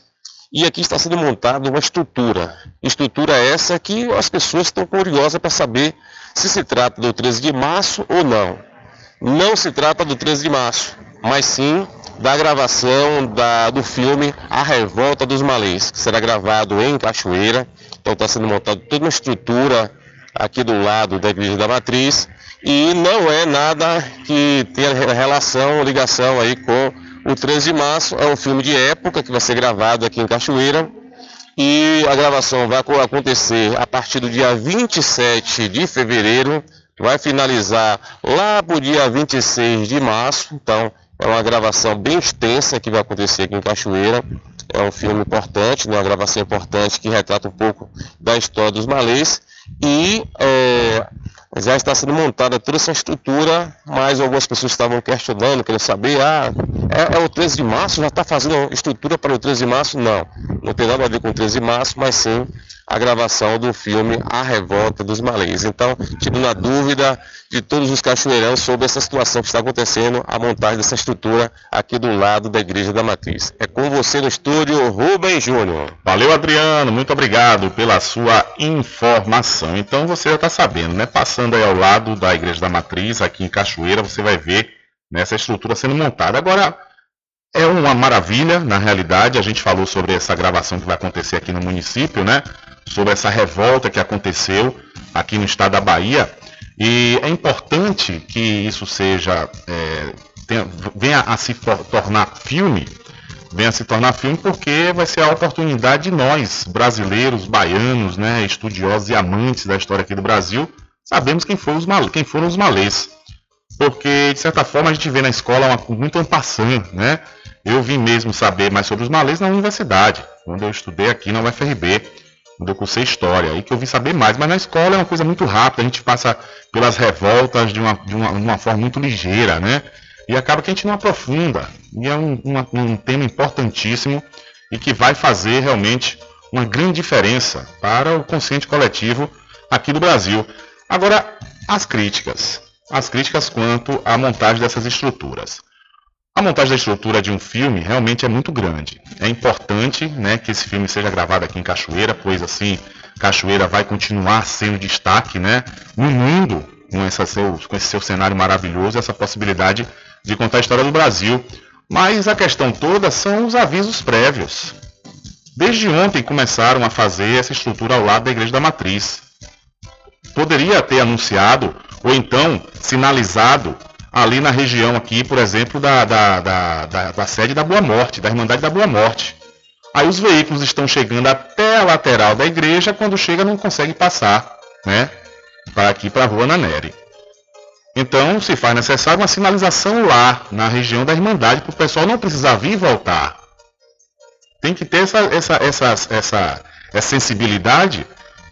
e aqui está sendo montada uma estrutura. Estrutura essa que as pessoas estão curiosas para saber se se trata do 13 de março ou não. Não se trata do 13 de março, mas sim da gravação da, do filme A Revolta dos Malês, que será gravado em Cachoeira. Então está sendo montada toda uma estrutura aqui do lado da Igreja da Matriz e não é nada que tenha relação, ligação aí com o 13 de março é um filme de época que vai ser gravado aqui em Cachoeira. E a gravação vai acontecer a partir do dia 27 de fevereiro, vai finalizar lá para o dia 26 de março. Então, é uma gravação bem extensa que vai acontecer aqui em Cachoeira. É um filme importante, né? uma gravação importante que retrata um pouco da história dos malês. E é, já está sendo montada toda essa estrutura, mas algumas pessoas estavam questionando, querendo saber, ah, é, é o 13 de março, já está fazendo estrutura para o 13 de março? Não, não tem nada a ver com o 13 de março, mas sim a gravação do filme A Revolta dos Malês. Então, tirando a dúvida de todos os cachoeirãos sobre essa situação que está acontecendo, a montagem dessa estrutura aqui do lado da Igreja da Matriz. É com você no estúdio, Rubem Júnior. Valeu, Adriano, muito obrigado pela sua informação. Então, você já está sabendo, né? Passando aí ao lado da Igreja da Matriz, aqui em Cachoeira, você vai ver nessa estrutura sendo montada. Agora, é uma maravilha, na realidade, a gente falou sobre essa gravação que vai acontecer aqui no município, né? sobre essa revolta que aconteceu aqui no estado da Bahia. E é importante que isso seja, é, tenha, venha a se tornar filme, venha a se tornar filme porque vai ser a oportunidade de nós, brasileiros, baianos, né, estudiosos e amantes da história aqui do Brasil, sabemos quem, foram os mal, quem foram os malês. Porque, de certa forma, a gente vê na escola uma, muito ampassando, né? Eu vim mesmo saber mais sobre os malês na universidade, quando eu estudei aqui na UFRB, quando eu cursei História, aí que eu vim saber mais. Mas na escola é uma coisa muito rápida, a gente passa pelas revoltas de uma, de uma, uma forma muito ligeira, né? E acaba que a gente não aprofunda. E é um, uma, um tema importantíssimo e que vai fazer realmente uma grande diferença para o consciente coletivo aqui do Brasil. Agora, as críticas. As críticas quanto à montagem dessas estruturas. A montagem da estrutura de um filme realmente é muito grande. É importante né, que esse filme seja gravado aqui em Cachoeira, pois assim, Cachoeira vai continuar sendo destaque né, no mundo com, essa seu, com esse seu cenário maravilhoso, essa possibilidade de contar a história do Brasil. Mas a questão toda são os avisos prévios. Desde ontem começaram a fazer essa estrutura ao lado da Igreja da Matriz. Poderia ter anunciado, ou então sinalizado, ali na região aqui, por exemplo, da, da, da, da, da sede da Boa Morte, da Irmandade da Boa Morte. Aí os veículos estão chegando até a lateral da igreja, quando chega não consegue passar, né? Para aqui para a Rua Naneri. Então se faz necessário uma sinalização lá, na região da Irmandade, para o pessoal não precisar vir e voltar. Tem que ter essa, essa, essa, essa, essa sensibilidade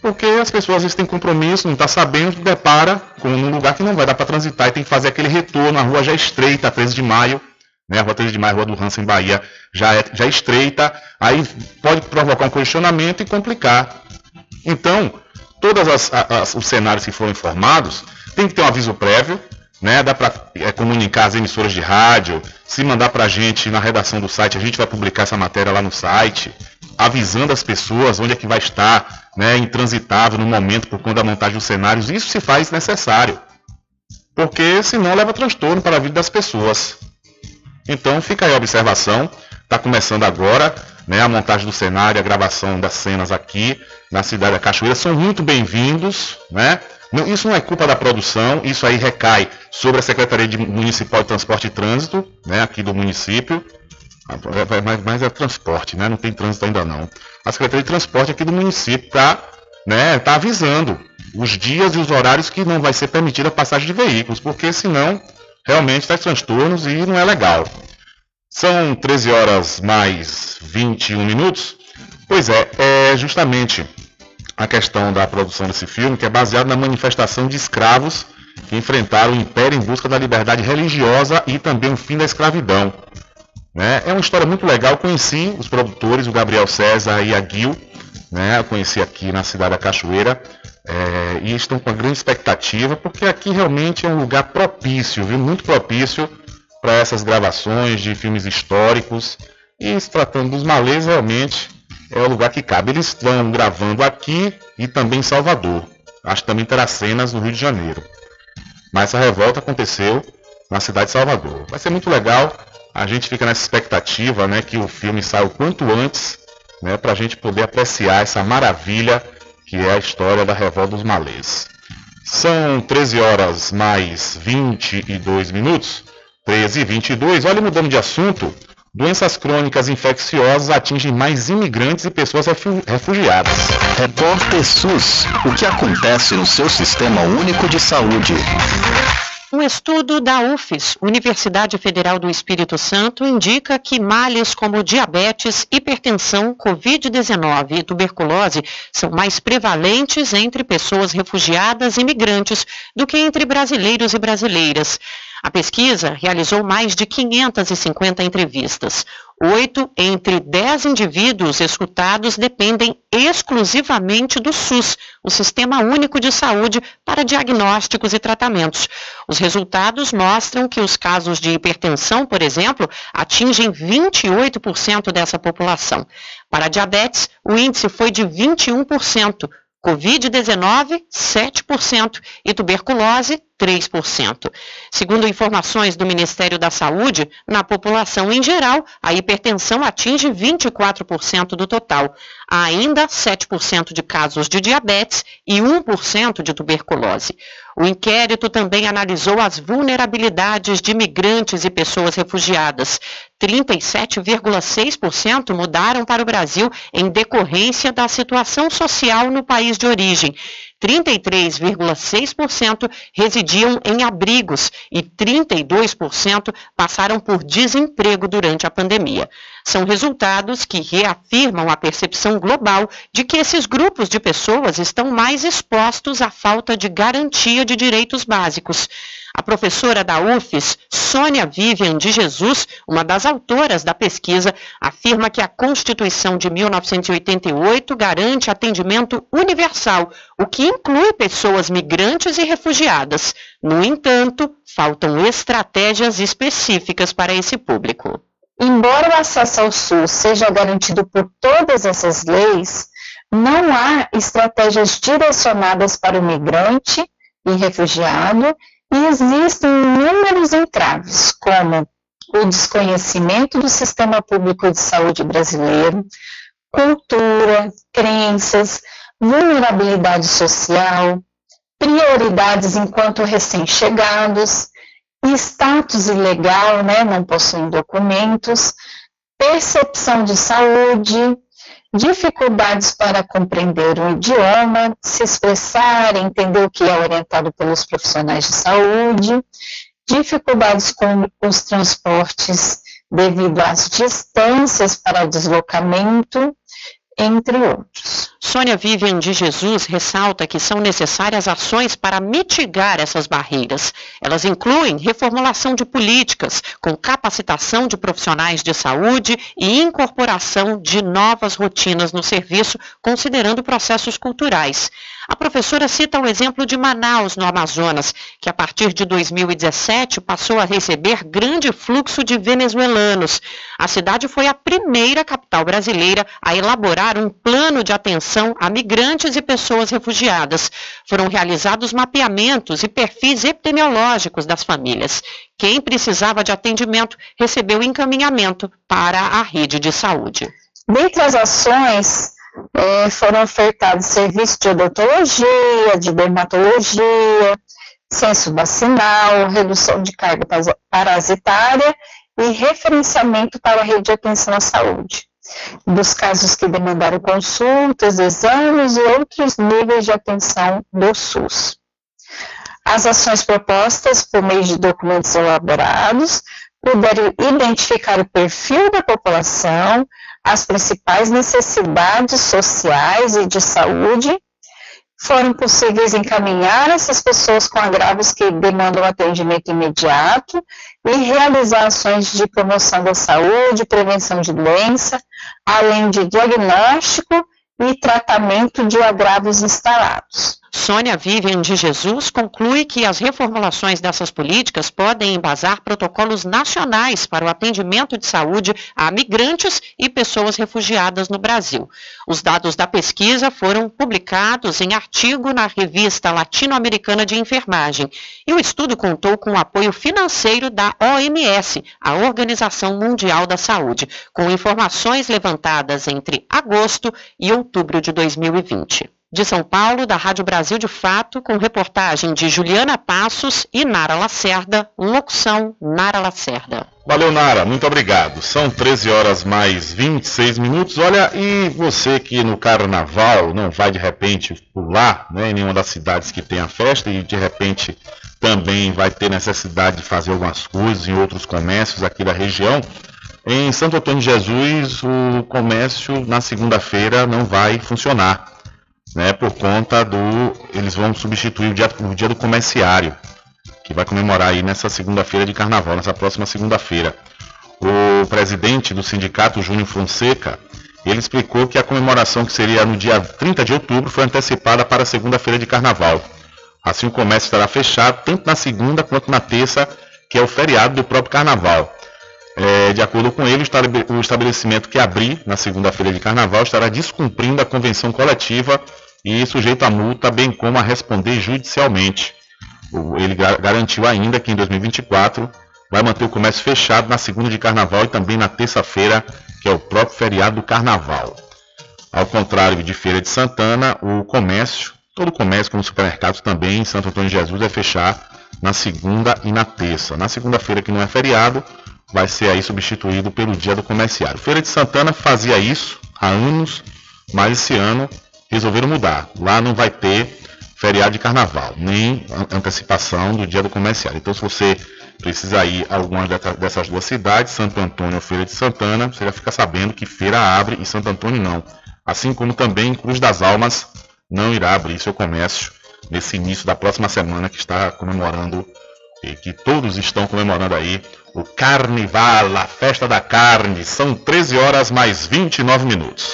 porque as pessoas às vezes têm compromisso, não está sabendo, depara com um lugar que não vai dar para transitar e tem que fazer aquele retorno, a rua já é estreita, 13 de maio, né? A rua 13 de maio, a rua do Hansen, Bahia, já é, já é estreita, aí pode provocar um questionamento e complicar. Então, todos os cenários que foram informados, tem que ter um aviso prévio, né? Dá para é, comunicar as emissoras de rádio, se mandar para a gente na redação do site, a gente vai publicar essa matéria lá no site, avisando as pessoas onde é que vai estar, né, intransitável no momento por conta da montagem dos cenários, isso se faz necessário. Porque senão leva transtorno para a vida das pessoas. Então fica aí a observação, está começando agora, né, a montagem do cenário, a gravação das cenas aqui na cidade da Cachoeira são muito bem-vindos, né? Isso não é culpa da produção, isso aí recai sobre a Secretaria de Municipal de Transporte e Trânsito, né, aqui do município, mas, mas é transporte, né? Não tem trânsito ainda não. A Secretaria de Transporte aqui do município está né, tá avisando os dias e os horários que não vai ser permitida a passagem de veículos, porque senão realmente traz transtornos e não é legal. São 13 horas mais 21 minutos. Pois é, é justamente a questão da produção desse filme, que é baseado na manifestação de escravos que enfrentaram o império em busca da liberdade religiosa e também o fim da escravidão. Né? É uma história muito legal. Conheci os produtores, o Gabriel César e a Gil, né? Eu conheci aqui na cidade da Cachoeira. É, e estão com uma grande expectativa, porque aqui realmente é um lugar propício, viu? muito propício para essas gravações de filmes históricos. E se tratando dos malês, realmente é o lugar que cabe. Eles estão gravando aqui e também em Salvador. Acho que também terá cenas no Rio de Janeiro. Mas essa revolta aconteceu na cidade de Salvador. Vai ser muito legal a gente fica nessa expectativa né, que o filme saia o quanto antes, né, para a gente poder apreciar essa maravilha que é a história da Revolta dos Malês. São 13 horas mais 22 minutos, 13 e 22. Olha, mudando de assunto, doenças crônicas infecciosas atingem mais imigrantes e pessoas refugiadas. Repórter SUS, o que acontece no seu sistema único de saúde? Um estudo da UFES, Universidade Federal do Espírito Santo, indica que males como diabetes, hipertensão, Covid-19 e tuberculose são mais prevalentes entre pessoas refugiadas e migrantes do que entre brasileiros e brasileiras. A pesquisa realizou mais de 550 entrevistas. Oito entre dez indivíduos escutados dependem exclusivamente do SUS, o Sistema Único de Saúde, para diagnósticos e tratamentos. Os resultados mostram que os casos de hipertensão, por exemplo, atingem 28% dessa população. Para diabetes, o índice foi de 21%. Covid-19, 7% e tuberculose, 3%. Segundo informações do Ministério da Saúde, na população em geral, a hipertensão atinge 24% do total. Há ainda 7% de casos de diabetes e 1% de tuberculose. O inquérito também analisou as vulnerabilidades de migrantes e pessoas refugiadas. 37,6% mudaram para o Brasil em decorrência da situação social no país de origem. 33,6% residiam em abrigos e 32% passaram por desemprego durante a pandemia. São resultados que reafirmam a percepção global de que esses grupos de pessoas estão mais expostos à falta de garantia de direitos básicos. A professora da UFES, Sônia Vivian de Jesus, uma das autoras da pesquisa, afirma que a Constituição de 1988 garante atendimento universal, o que inclui pessoas migrantes e refugiadas. No entanto, faltam estratégias específicas para esse público. Embora o acesso ao SUS seja garantido por todas essas leis, não há estratégias direcionadas para o migrante e refugiado e existem inúmeros entraves, como o desconhecimento do sistema público de saúde brasileiro, cultura, crenças, vulnerabilidade social, prioridades enquanto recém-chegados, status ilegal, né, não possuem documentos, percepção de saúde, dificuldades para compreender o idioma, se expressar, entender o que é orientado pelos profissionais de saúde, dificuldades com os transportes devido às distâncias para deslocamento, entre outros. Sônia Vivian de Jesus ressalta que são necessárias ações para mitigar essas barreiras. Elas incluem reformulação de políticas, com capacitação de profissionais de saúde e incorporação de novas rotinas no serviço, considerando processos culturais. A professora cita o exemplo de Manaus, no Amazonas, que a partir de 2017 passou a receber grande fluxo de venezuelanos. A cidade foi a primeira capital brasileira a elaborar um plano de atenção a migrantes e pessoas refugiadas. Foram realizados mapeamentos e perfis epidemiológicos das famílias. Quem precisava de atendimento recebeu encaminhamento para a rede de saúde. Dentre as ações é, foram ofertados serviços de odontologia, de dermatologia, censo vacinal, redução de carga parasitária e referenciamento para a rede de atenção à saúde, dos casos que demandaram consultas, exames e outros níveis de atenção do SUS. As ações propostas por meio de documentos elaborados puderam identificar o perfil da população, as principais necessidades sociais e de saúde, foram possíveis encaminhar essas pessoas com agravos que demandam atendimento imediato e realizar ações de promoção da saúde, prevenção de doença, além de diagnóstico e tratamento de agravos instalados. Sônia Vivian de Jesus conclui que as reformulações dessas políticas podem embasar protocolos nacionais para o atendimento de saúde a migrantes e pessoas refugiadas no Brasil. Os dados da pesquisa foram publicados em artigo na revista Latino-Americana de Enfermagem e o estudo contou com o apoio financeiro da OMS, a Organização Mundial da Saúde, com informações levantadas entre agosto e outubro de 2020. De São Paulo, da Rádio Brasil de Fato, com reportagem de Juliana Passos e Nara Lacerda, locução Nara Lacerda. Valeu, Nara, muito obrigado. São 13 horas mais 26 minutos. Olha, e você que no carnaval não vai de repente pular né, em nenhuma das cidades que tem a festa e de repente também vai ter necessidade de fazer algumas coisas em outros comércios aqui da região. Em Santo Antônio de Jesus, o comércio na segunda-feira não vai funcionar né, por conta do. Eles vão substituir o dia, o dia do comerciário, que vai comemorar aí nessa segunda-feira de carnaval, nessa próxima segunda-feira. O presidente do sindicato, Júnior Fonseca, ele explicou que a comemoração que seria no dia 30 de outubro foi antecipada para segunda-feira de carnaval. Assim o comércio estará fechado tanto na segunda quanto na terça, que é o feriado do próprio carnaval. É, de acordo com ele, o estabelecimento que abrir na segunda-feira de carnaval estará descumprindo a convenção coletiva e sujeito a multa, bem como a responder judicialmente. Ele ga- garantiu ainda que em 2024 vai manter o comércio fechado na segunda de carnaval e também na terça-feira, que é o próprio feriado do carnaval. Ao contrário de Feira de Santana, o comércio, todo o comércio, como supermercados também em Santo Antônio de Jesus, vai fechar na segunda e na terça. Na segunda-feira, que não é feriado, vai ser aí substituído pelo dia do comerciário. Feira de Santana fazia isso há anos, mas esse ano resolveram mudar. Lá não vai ter feriado de carnaval, nem an- antecipação do dia do comerciário. Então, se você precisa ir a alguma dessa- dessas duas cidades, Santo Antônio ou Feira de Santana, você já fica sabendo que feira abre e Santo Antônio não. Assim como também Cruz das Almas não irá abrir seu comércio nesse início da próxima semana que está comemorando e que todos estão comemorando aí o Carnival, a festa da carne. São 13 horas mais 29 minutos.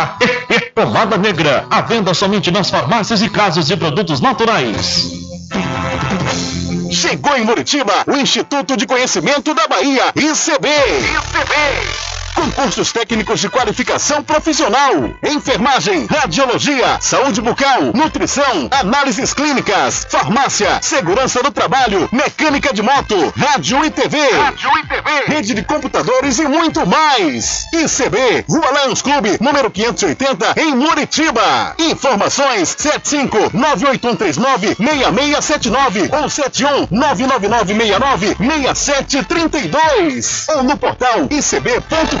orar. Pomada negra, [LAUGHS] à venda somente nas farmácias e casas de produtos naturais. Chegou em Muritiba o Instituto de Conhecimento da Bahia, ICB. Concursos técnicos de qualificação profissional, enfermagem, radiologia, saúde bucal, nutrição, análises clínicas, farmácia, segurança do trabalho, mecânica de moto, rádio e TV, rede de computadores e muito mais. ICB, Rua Lions Clube, número 580, em Muritiba. Informações 75981396679 ou 71999696732 ou no portal icb.com.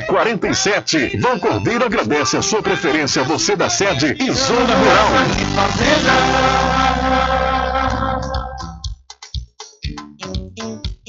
1147. Vão Cordeiro agradece a sua preferência, você da sede e zona rural.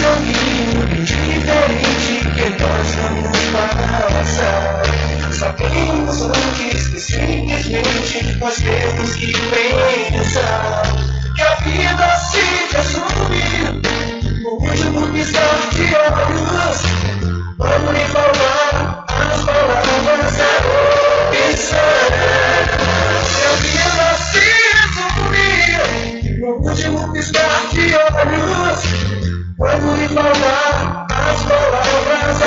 Caminho diferente que nós vamos passar. Sabemos antes que simplesmente nós temos que pensar que a vida se resume último piscar de olhos, vamos lhe falar as palavras da opção. Eu vi nascer sorrir, no último piscar de olhos, vamos lhe falar as palavras da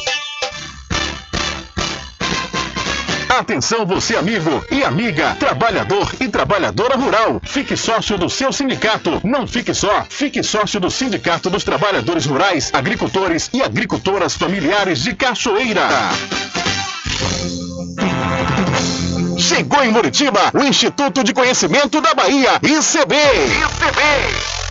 Atenção você amigo e amiga, trabalhador e trabalhadora rural. Fique sócio do seu sindicato. Não fique só, fique sócio do Sindicato dos Trabalhadores Rurais, Agricultores e Agricultoras Familiares de Cachoeira. Chegou em Muritiba o Instituto de Conhecimento da Bahia, ICB. com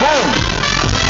Bom!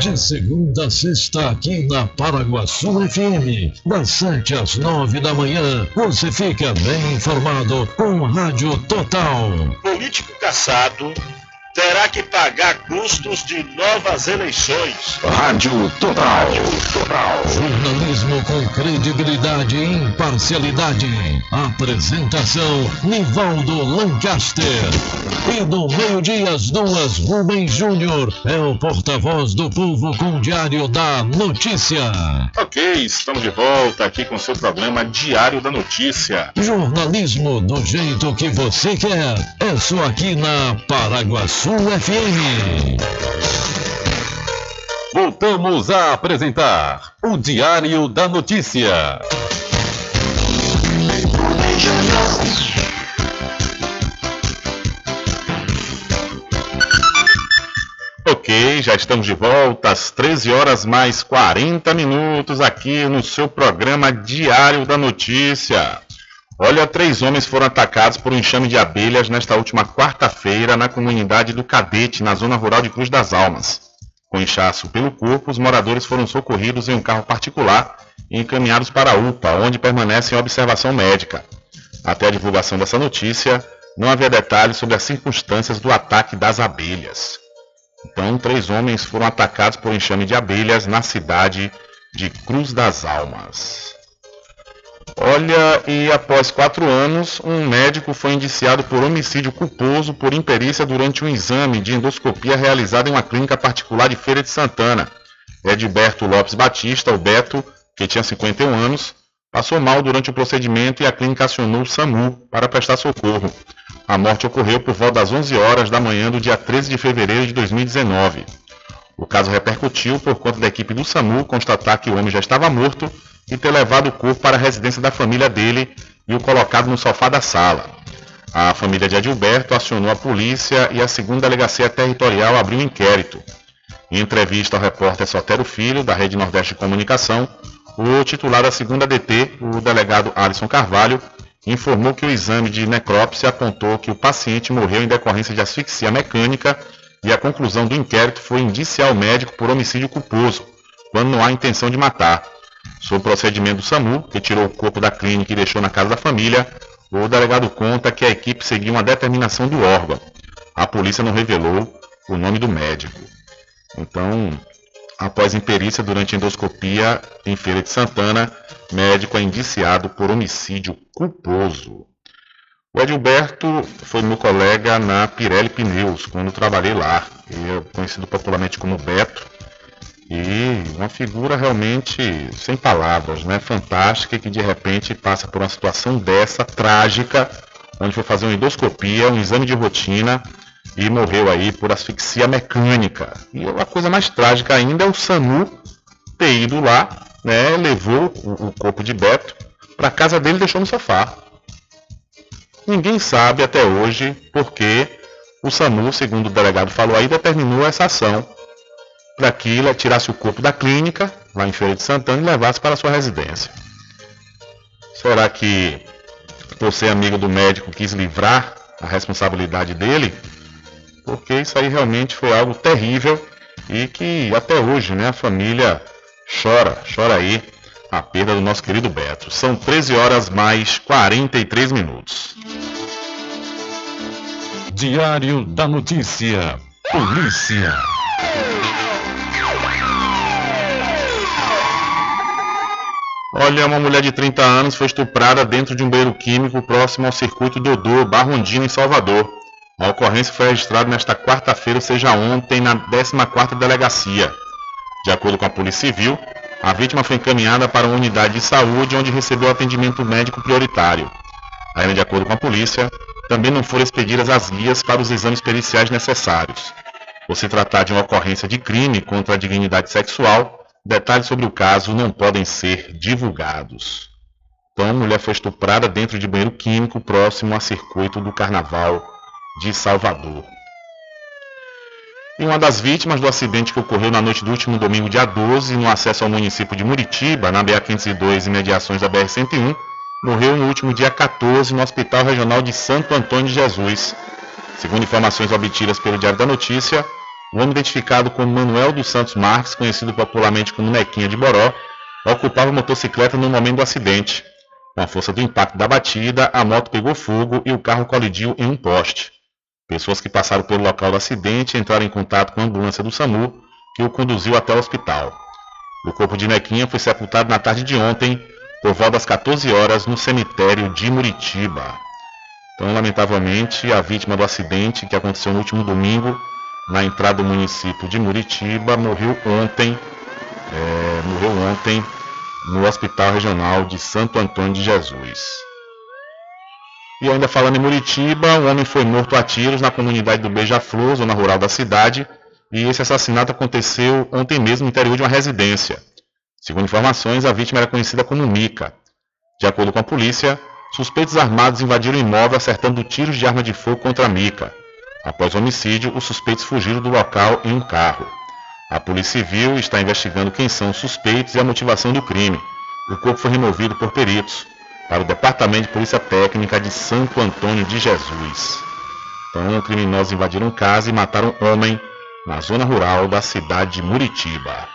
De segunda a sexta, aqui na Paraguaçu FM, das 7 às 9 da manhã, você fica bem informado com Rádio Total. Político caçado terá que pagar custos de novas eleições. Rádio Total. Jornalismo com credibilidade e imparcialidade. Apresentação: Nivaldo Lancaster. E no meio-dia, às duas, Rubem Júnior é o porta-voz do povo com o Diário da Notícia. Ok, estamos de volta aqui com seu programa Diário da Notícia. Jornalismo do jeito que você quer. É só aqui na Paraguaçu FM. Voltamos a apresentar o Diário da Notícia. Ok, já estamos de volta às 13 horas mais 40 minutos aqui no seu programa Diário da Notícia. Olha, três homens foram atacados por um enxame de abelhas nesta última quarta-feira na comunidade do Cadete, na zona rural de Cruz das Almas. Com inchaço pelo corpo, os moradores foram socorridos em um carro particular e encaminhados para a UPA, onde permanecem em observação médica. Até a divulgação dessa notícia, não havia detalhes sobre as circunstâncias do ataque das abelhas. Então, três homens foram atacados por enxame de abelhas na cidade de Cruz das Almas. Olha, e após quatro anos, um médico foi indiciado por homicídio culposo por imperícia durante um exame de endoscopia realizado em uma clínica particular de Feira de Santana. Edilberto Lopes Batista, o Beto, que tinha 51 anos, passou mal durante o procedimento e a clínica acionou o SAMU para prestar socorro. A morte ocorreu por volta das 11 horas da manhã do dia 13 de fevereiro de 2019. O caso repercutiu por conta da equipe do SAMU constatar que o homem já estava morto e ter levado o corpo para a residência da família dele e o colocado no sofá da sala. A família de Adilberto acionou a polícia e a segunda delegacia territorial abriu um inquérito. Em entrevista ao repórter Sotero Filho, da Rede Nordeste de Comunicação, o titular da segunda DT, o delegado Alisson Carvalho, informou que o exame de necrópsia apontou que o paciente morreu em decorrência de asfixia mecânica e a conclusão do inquérito foi indiciar o médico por homicídio culposo, quando não há intenção de matar. Sobre o procedimento do SAMU, que tirou o corpo da clínica e deixou na casa da família, o delegado conta que a equipe seguiu uma determinação do órgão. A polícia não revelou o nome do médico. Então, após imperícia durante endoscopia em Feira de Santana, médico é indiciado por homicídio culposo. O Edilberto foi meu colega na Pirelli Pneus, quando trabalhei lá. Ele é conhecido popularmente como Beto. E uma figura realmente sem palavras, né? Fantástica que de repente passa por uma situação dessa, trágica, onde foi fazer uma endoscopia, um exame de rotina e morreu aí por asfixia mecânica. E a coisa mais trágica ainda é o SAMU ter ido lá, né? Levou o, corpo de Beto para casa dele e deixou no sofá. Ninguém sabe até hoje por que o SAMU, segundo o delegado falou aí, determinou essa ação para que ele tirasse o corpo da clínica, lá em Feira de Santana, e levasse para sua residência. Será que você, amigo do médico, quis livrar a responsabilidade dele? Porque isso aí realmente foi algo terrível e que até hoje né, a família chora, chora aí a perda do nosso querido Beto. São 13 horas mais 43 minutos. Diário da Notícia. Polícia. Olha, uma mulher de 30 anos foi estuprada dentro de um banheiro químico próximo ao circuito Dodô, Barrondina, em Salvador. A ocorrência foi registrada nesta quarta-feira, ou seja, ontem, na 14ª Delegacia. De acordo com a Polícia Civil, a vítima foi encaminhada para uma unidade de saúde onde recebeu atendimento médico prioritário. Ainda de acordo com a polícia, também não foram expedidas as guias para os exames periciais necessários. Por se tratar de uma ocorrência de crime contra a dignidade sexual, detalhes sobre o caso não podem ser divulgados. Então, a mulher foi estuprada dentro de banheiro químico próximo a circuito do Carnaval de Salvador. E uma das vítimas do acidente que ocorreu na noite do último domingo, dia 12, no acesso ao município de Muritiba, na BA-502 e mediações da BR-101, morreu no último dia 14 no Hospital Regional de Santo Antônio de Jesus. Segundo informações obtidas pelo Diário da Notícia, o homem identificado como Manuel dos Santos Marques, conhecido popularmente como Nequinha de Boró, ocupava a motocicleta no momento do acidente. Com a força do impacto da batida, a moto pegou fogo e o carro colidiu em um poste. Pessoas que passaram pelo local do acidente entraram em contato com a ambulância do SAMU, que o conduziu até o hospital. O corpo de Nequinha foi sepultado na tarde de ontem, por volta das 14 horas, no cemitério de Muritiba. Então, lamentavelmente, a vítima do acidente que aconteceu no último domingo, na entrada do município de Muritiba, morreu ontem, é, morreu ontem no Hospital Regional de Santo Antônio de Jesus. E ainda falando em Muritiba, um homem foi morto a tiros na comunidade do Beija-Flor, zona rural da cidade, e esse assassinato aconteceu ontem mesmo no interior de uma residência. Segundo informações, a vítima era conhecida como Mica. De acordo com a polícia, suspeitos armados invadiram o imóvel acertando tiros de arma de fogo contra a Mica. Após o homicídio, os suspeitos fugiram do local em um carro. A Polícia Civil está investigando quem são os suspeitos e a motivação do crime. O corpo foi removido por peritos para o Departamento de Polícia Técnica de Santo Antônio de Jesus. Então, criminosos invadiram casa e mataram um homem na zona rural da cidade de Muritiba.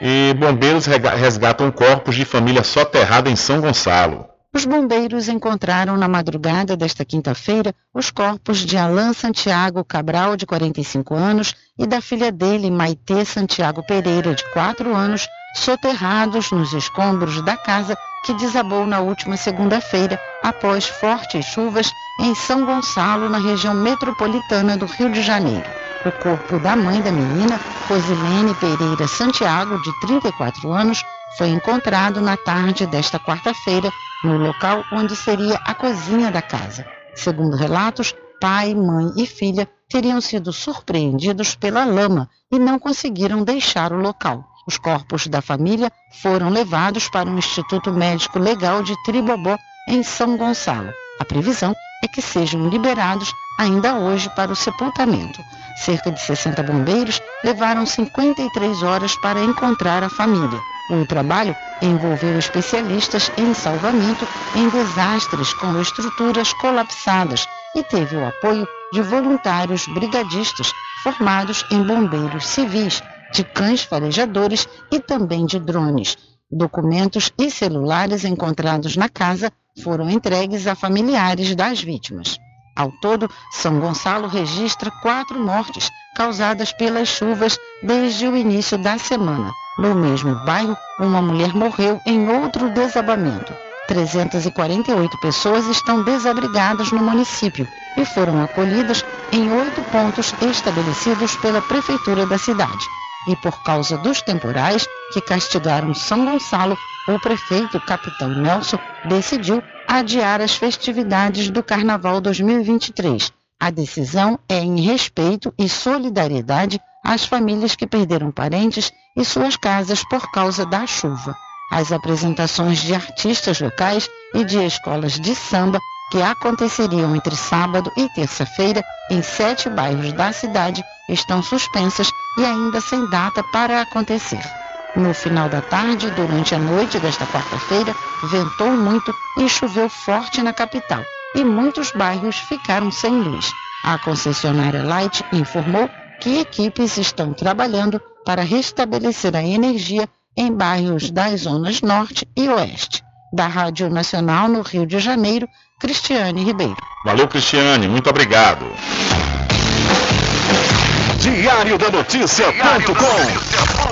E bombeiros resgatam corpos de família soterrada em São Gonçalo. Os bombeiros encontraram na madrugada desta quinta-feira os corpos de Alain Santiago Cabral, de 45 anos, e da filha dele, Maitê Santiago Pereira, de 4 anos, soterrados nos escombros da casa que desabou na última segunda-feira após fortes chuvas em São Gonçalo, na região metropolitana do Rio de Janeiro. O corpo da mãe da menina, Rosilene Pereira Santiago, de 34 anos, foi encontrado na tarde desta quarta-feira no local onde seria a cozinha da casa. Segundo relatos, pai, mãe e filha teriam sido surpreendidos pela lama e não conseguiram deixar o local. Os corpos da família foram levados para o Instituto Médico Legal de Tribobó, em São Gonçalo. A previsão é que sejam liberados ainda hoje para o sepultamento. Cerca de 60 bombeiros levaram 53 horas para encontrar a família. O trabalho envolveu especialistas em salvamento em desastres com estruturas colapsadas e teve o apoio de voluntários brigadistas formados em bombeiros civis, de cães farejadores e também de drones. Documentos e celulares encontrados na casa foram entregues a familiares das vítimas. Ao todo, São Gonçalo registra quatro mortes causadas pelas chuvas desde o início da semana. No mesmo bairro, uma mulher morreu em outro desabamento. 348 pessoas estão desabrigadas no município e foram acolhidas em oito pontos estabelecidos pela Prefeitura da cidade. E por causa dos temporais que castigaram São Gonçalo, o prefeito Capitão Nelson decidiu adiar as festividades do Carnaval 2023. A decisão é em respeito e solidariedade às famílias que perderam parentes e suas casas por causa da chuva. As apresentações de artistas locais e de escolas de samba que aconteceriam entre sábado e terça-feira em sete bairros da cidade estão suspensas e ainda sem data para acontecer. No final da tarde, durante a noite desta quarta-feira, ventou muito e choveu forte na capital, e muitos bairros ficaram sem luz. A concessionária Light informou que equipes estão trabalhando para restabelecer a energia em bairros das zonas norte e oeste. Da Rádio Nacional no Rio de Janeiro, Cristiane Ribeiro. Valeu, Cristiane, muito obrigado. Diário da Notícia.com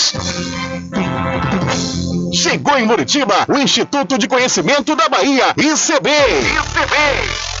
Chegou em Muritiba o Instituto de Conhecimento da Bahia, ICB. ICB.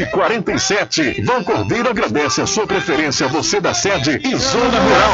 1147. Vão Cordeiro agradece a sua preferência, você da sede e Zona Rural.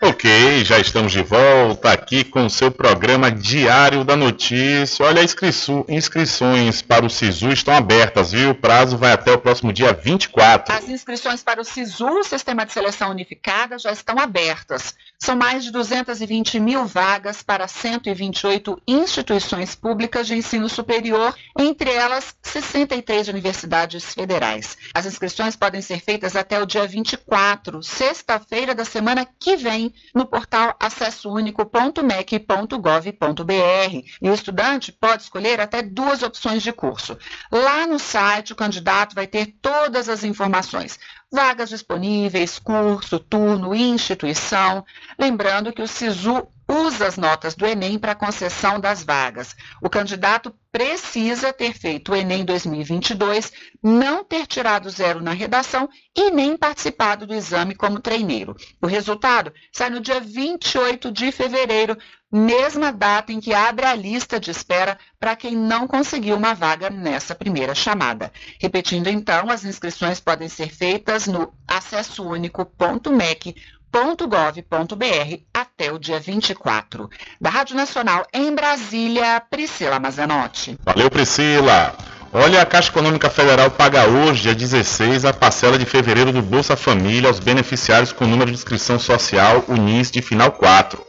Ok, já estamos de volta aqui com o seu programa Diário da Notícia. Olha, inscrições para o SISU estão abertas, viu? O prazo vai até o próximo dia 24. As inscrições para o SISU, Sistema de Seleção Unificada, já estão abertas. São mais de 220 mil vagas para 128 instituições públicas de ensino superior, entre elas 63 universidades federais. As inscrições podem ser feitas até o dia 24, sexta-feira da semana que vem, no portal acessounico.mec.gov.br. E o estudante pode escolher até duas opções de curso. Lá no site, o candidato vai ter todas as informações. Vagas disponíveis, curso, turno, instituição. Lembrando que o SISU usa as notas do Enem para concessão das vagas. O candidato precisa ter feito o Enem 2022, não ter tirado zero na redação e nem participado do exame como treineiro. O resultado sai no dia 28 de fevereiro, mesma data em que abre a lista de espera para quem não conseguiu uma vaga nessa primeira chamada. Repetindo então, as inscrições podem ser feitas no acessounico.mec.gov.br até o dia 24. Da Rádio Nacional em Brasília, Priscila Mazanotti. Valeu, Priscila. Olha, a Caixa Econômica Federal paga hoje, dia 16, a parcela de fevereiro do Bolsa Família aos beneficiários com número de inscrição social UNIS de final 4.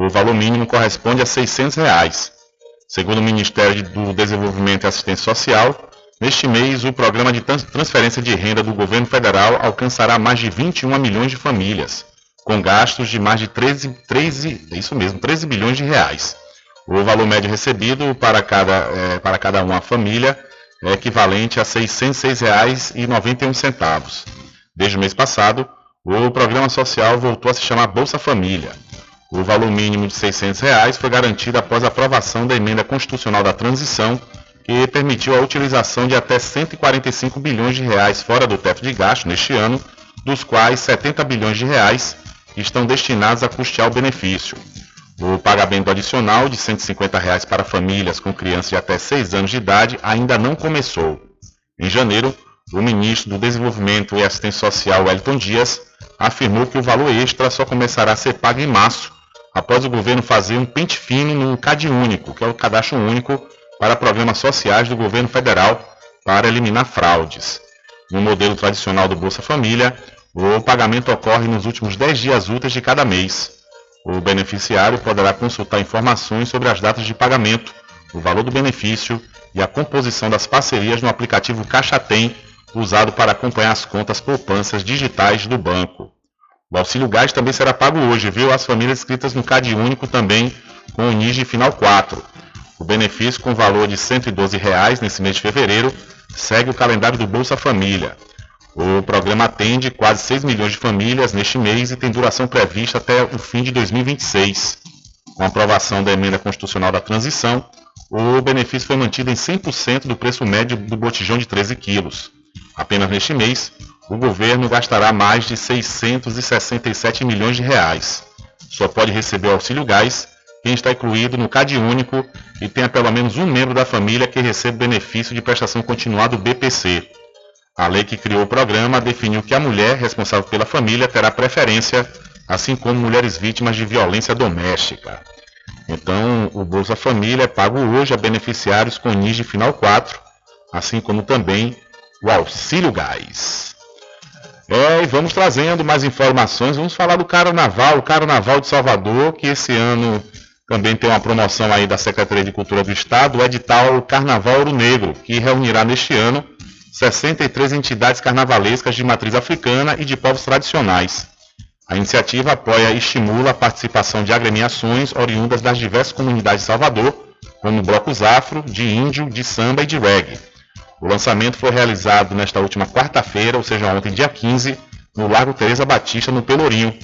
O valor mínimo corresponde a 600 reais. Segundo o Ministério do Desenvolvimento e Assistência Social, neste mês o programa de trans- transferência de renda do governo federal alcançará mais de 21 milhões de famílias, com gastos de mais de 13, 13, é isso mesmo, 13 bilhões de reais. O valor médio recebido para cada, eh, para cada uma família é equivalente a R$ 606,91. Desde o mês passado, o programa social voltou a se chamar Bolsa Família. O valor mínimo de 600 reais foi garantido após a aprovação da emenda constitucional da transição, que permitiu a utilização de até 145 bilhões de reais fora do teto de gasto neste ano, dos quais 70 bilhões de reais estão destinados a custear o benefício. O pagamento adicional de 150 reais para famílias com crianças de até 6 anos de idade ainda não começou. Em janeiro, o ministro do Desenvolvimento e Assistência Social, Wellington Dias, afirmou que o valor extra só começará a ser pago em março, após o governo fazer um pente fino no CAD único, que é o cadastro único para programas sociais do governo federal para eliminar fraudes. No modelo tradicional do Bolsa Família, o pagamento ocorre nos últimos 10 dias úteis de cada mês. O beneficiário poderá consultar informações sobre as datas de pagamento, o valor do benefício e a composição das parcerias no aplicativo Caixa Tem, usado para acompanhar as contas poupanças digitais do banco. O auxílio gás também será pago hoje, viu? As famílias inscritas no CAD único também com o NIS de final 4. O benefício com valor de 112 reais nesse mês de fevereiro segue o calendário do Bolsa Família. O programa atende quase 6 milhões de famílias neste mês e tem duração prevista até o fim de 2026. Com a aprovação da emenda constitucional da transição, o benefício foi mantido em 100% do preço médio do botijão de 13 quilos. Apenas neste mês, o governo gastará mais de 667 milhões de reais. Só pode receber o auxílio gás quem está incluído no CAD único e tenha pelo menos um membro da família que receba o benefício de prestação continuada do BPC. A lei que criou o programa definiu que a mulher responsável pela família terá preferência, assim como mulheres vítimas de violência doméstica. Então, o Bolsa Família é pago hoje a beneficiários com NIS de final 4, assim como também o Auxílio Gás. É, e vamos trazendo mais informações. Vamos falar do Carnaval, o Carnaval de Salvador, que esse ano também tem uma promoção aí da Secretaria de Cultura do Estado, o edital Carnaval Ouro Negro, que reunirá neste ano 63 entidades carnavalescas de matriz africana e de povos tradicionais. A iniciativa apoia e estimula a participação de agremiações oriundas das diversas comunidades de Salvador, como blocos afro, de índio, de samba e de reggae. O lançamento foi realizado nesta última quarta-feira, ou seja, ontem, dia 15, no Largo Teresa Batista, no Pelourinho.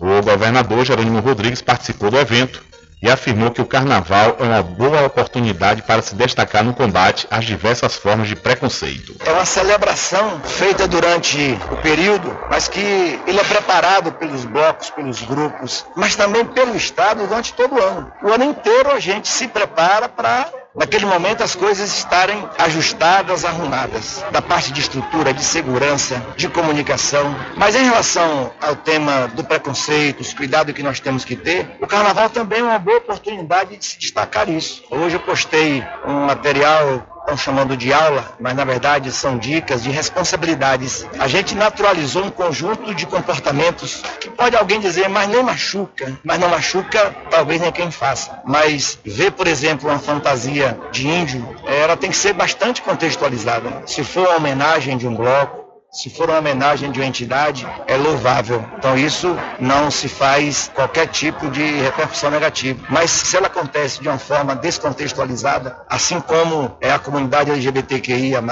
O governador Jerônimo Rodrigues participou do evento e afirmou que o carnaval é uma boa oportunidade para se destacar no combate às diversas formas de preconceito. É uma celebração feita durante o período, mas que ele é preparado pelos blocos, pelos grupos, mas também pelo Estado durante todo o ano. O ano inteiro a gente se prepara para naquele momento as coisas estarem ajustadas, arrumadas, da parte de estrutura, de segurança, de comunicação. Mas em relação ao tema do preconceito, os cuidados que nós temos que ter, o carnaval também é uma boa oportunidade de se destacar isso. Hoje eu postei um material estão chamando de aula, mas na verdade são dicas de responsabilidades. A gente naturalizou um conjunto de comportamentos que pode alguém dizer, mas nem machuca, mas não machuca talvez nem quem faça. Mas ver, por exemplo, uma fantasia de índio, ela tem que ser bastante contextualizada. Se for uma homenagem de um bloco, se for uma homenagem de uma entidade, é louvável. Então isso não se faz qualquer tipo de repercussão negativa. Mas se ela acontece de uma forma descontextualizada, assim como é a comunidade LGBTQIA+,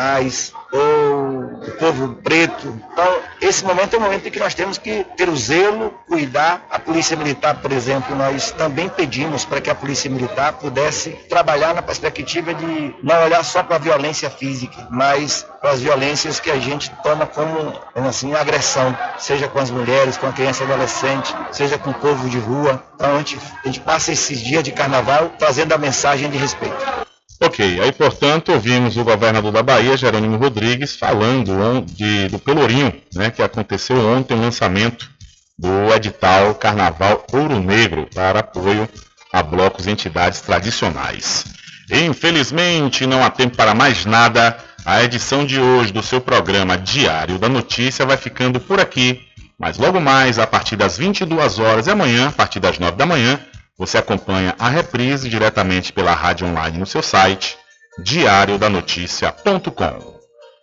ou o povo preto. Então, esse momento é o momento em que nós temos que ter o zelo, cuidar. A Polícia Militar, por exemplo, nós também pedimos para que a Polícia Militar pudesse trabalhar na perspectiva de não olhar só para a violência física, mas para as violências que a gente toma como assim, agressão, seja com as mulheres, com a criança e adolescente, seja com o povo de rua. Então, a gente, a gente passa esses dias de carnaval trazendo a mensagem de respeito. Ok, aí portanto ouvimos o governador da Bahia, Jerônimo Rodrigues, falando de, do Pelourinho, né, que aconteceu ontem o lançamento do edital Carnaval Ouro Negro para apoio a blocos e entidades tradicionais. Infelizmente não há tempo para mais nada. A edição de hoje do seu programa Diário da Notícia vai ficando por aqui. Mas logo mais, a partir das 22 horas e amanhã, a partir das 9 da manhã, você acompanha a reprise diretamente pela rádio online no seu site diariodanoticia.com.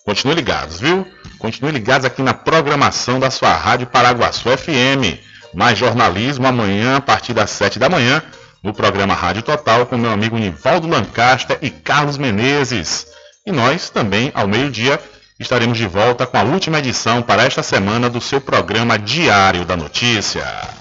Continue ligados, viu? Continue ligados aqui na programação da sua rádio Paraguaçu FM. Mais jornalismo amanhã a partir das 7 da manhã no programa Rádio Total com meu amigo Nivaldo Lancaster e Carlos Menezes. E nós também, ao meio-dia, estaremos de volta com a última edição para esta semana do seu programa Diário da Notícia.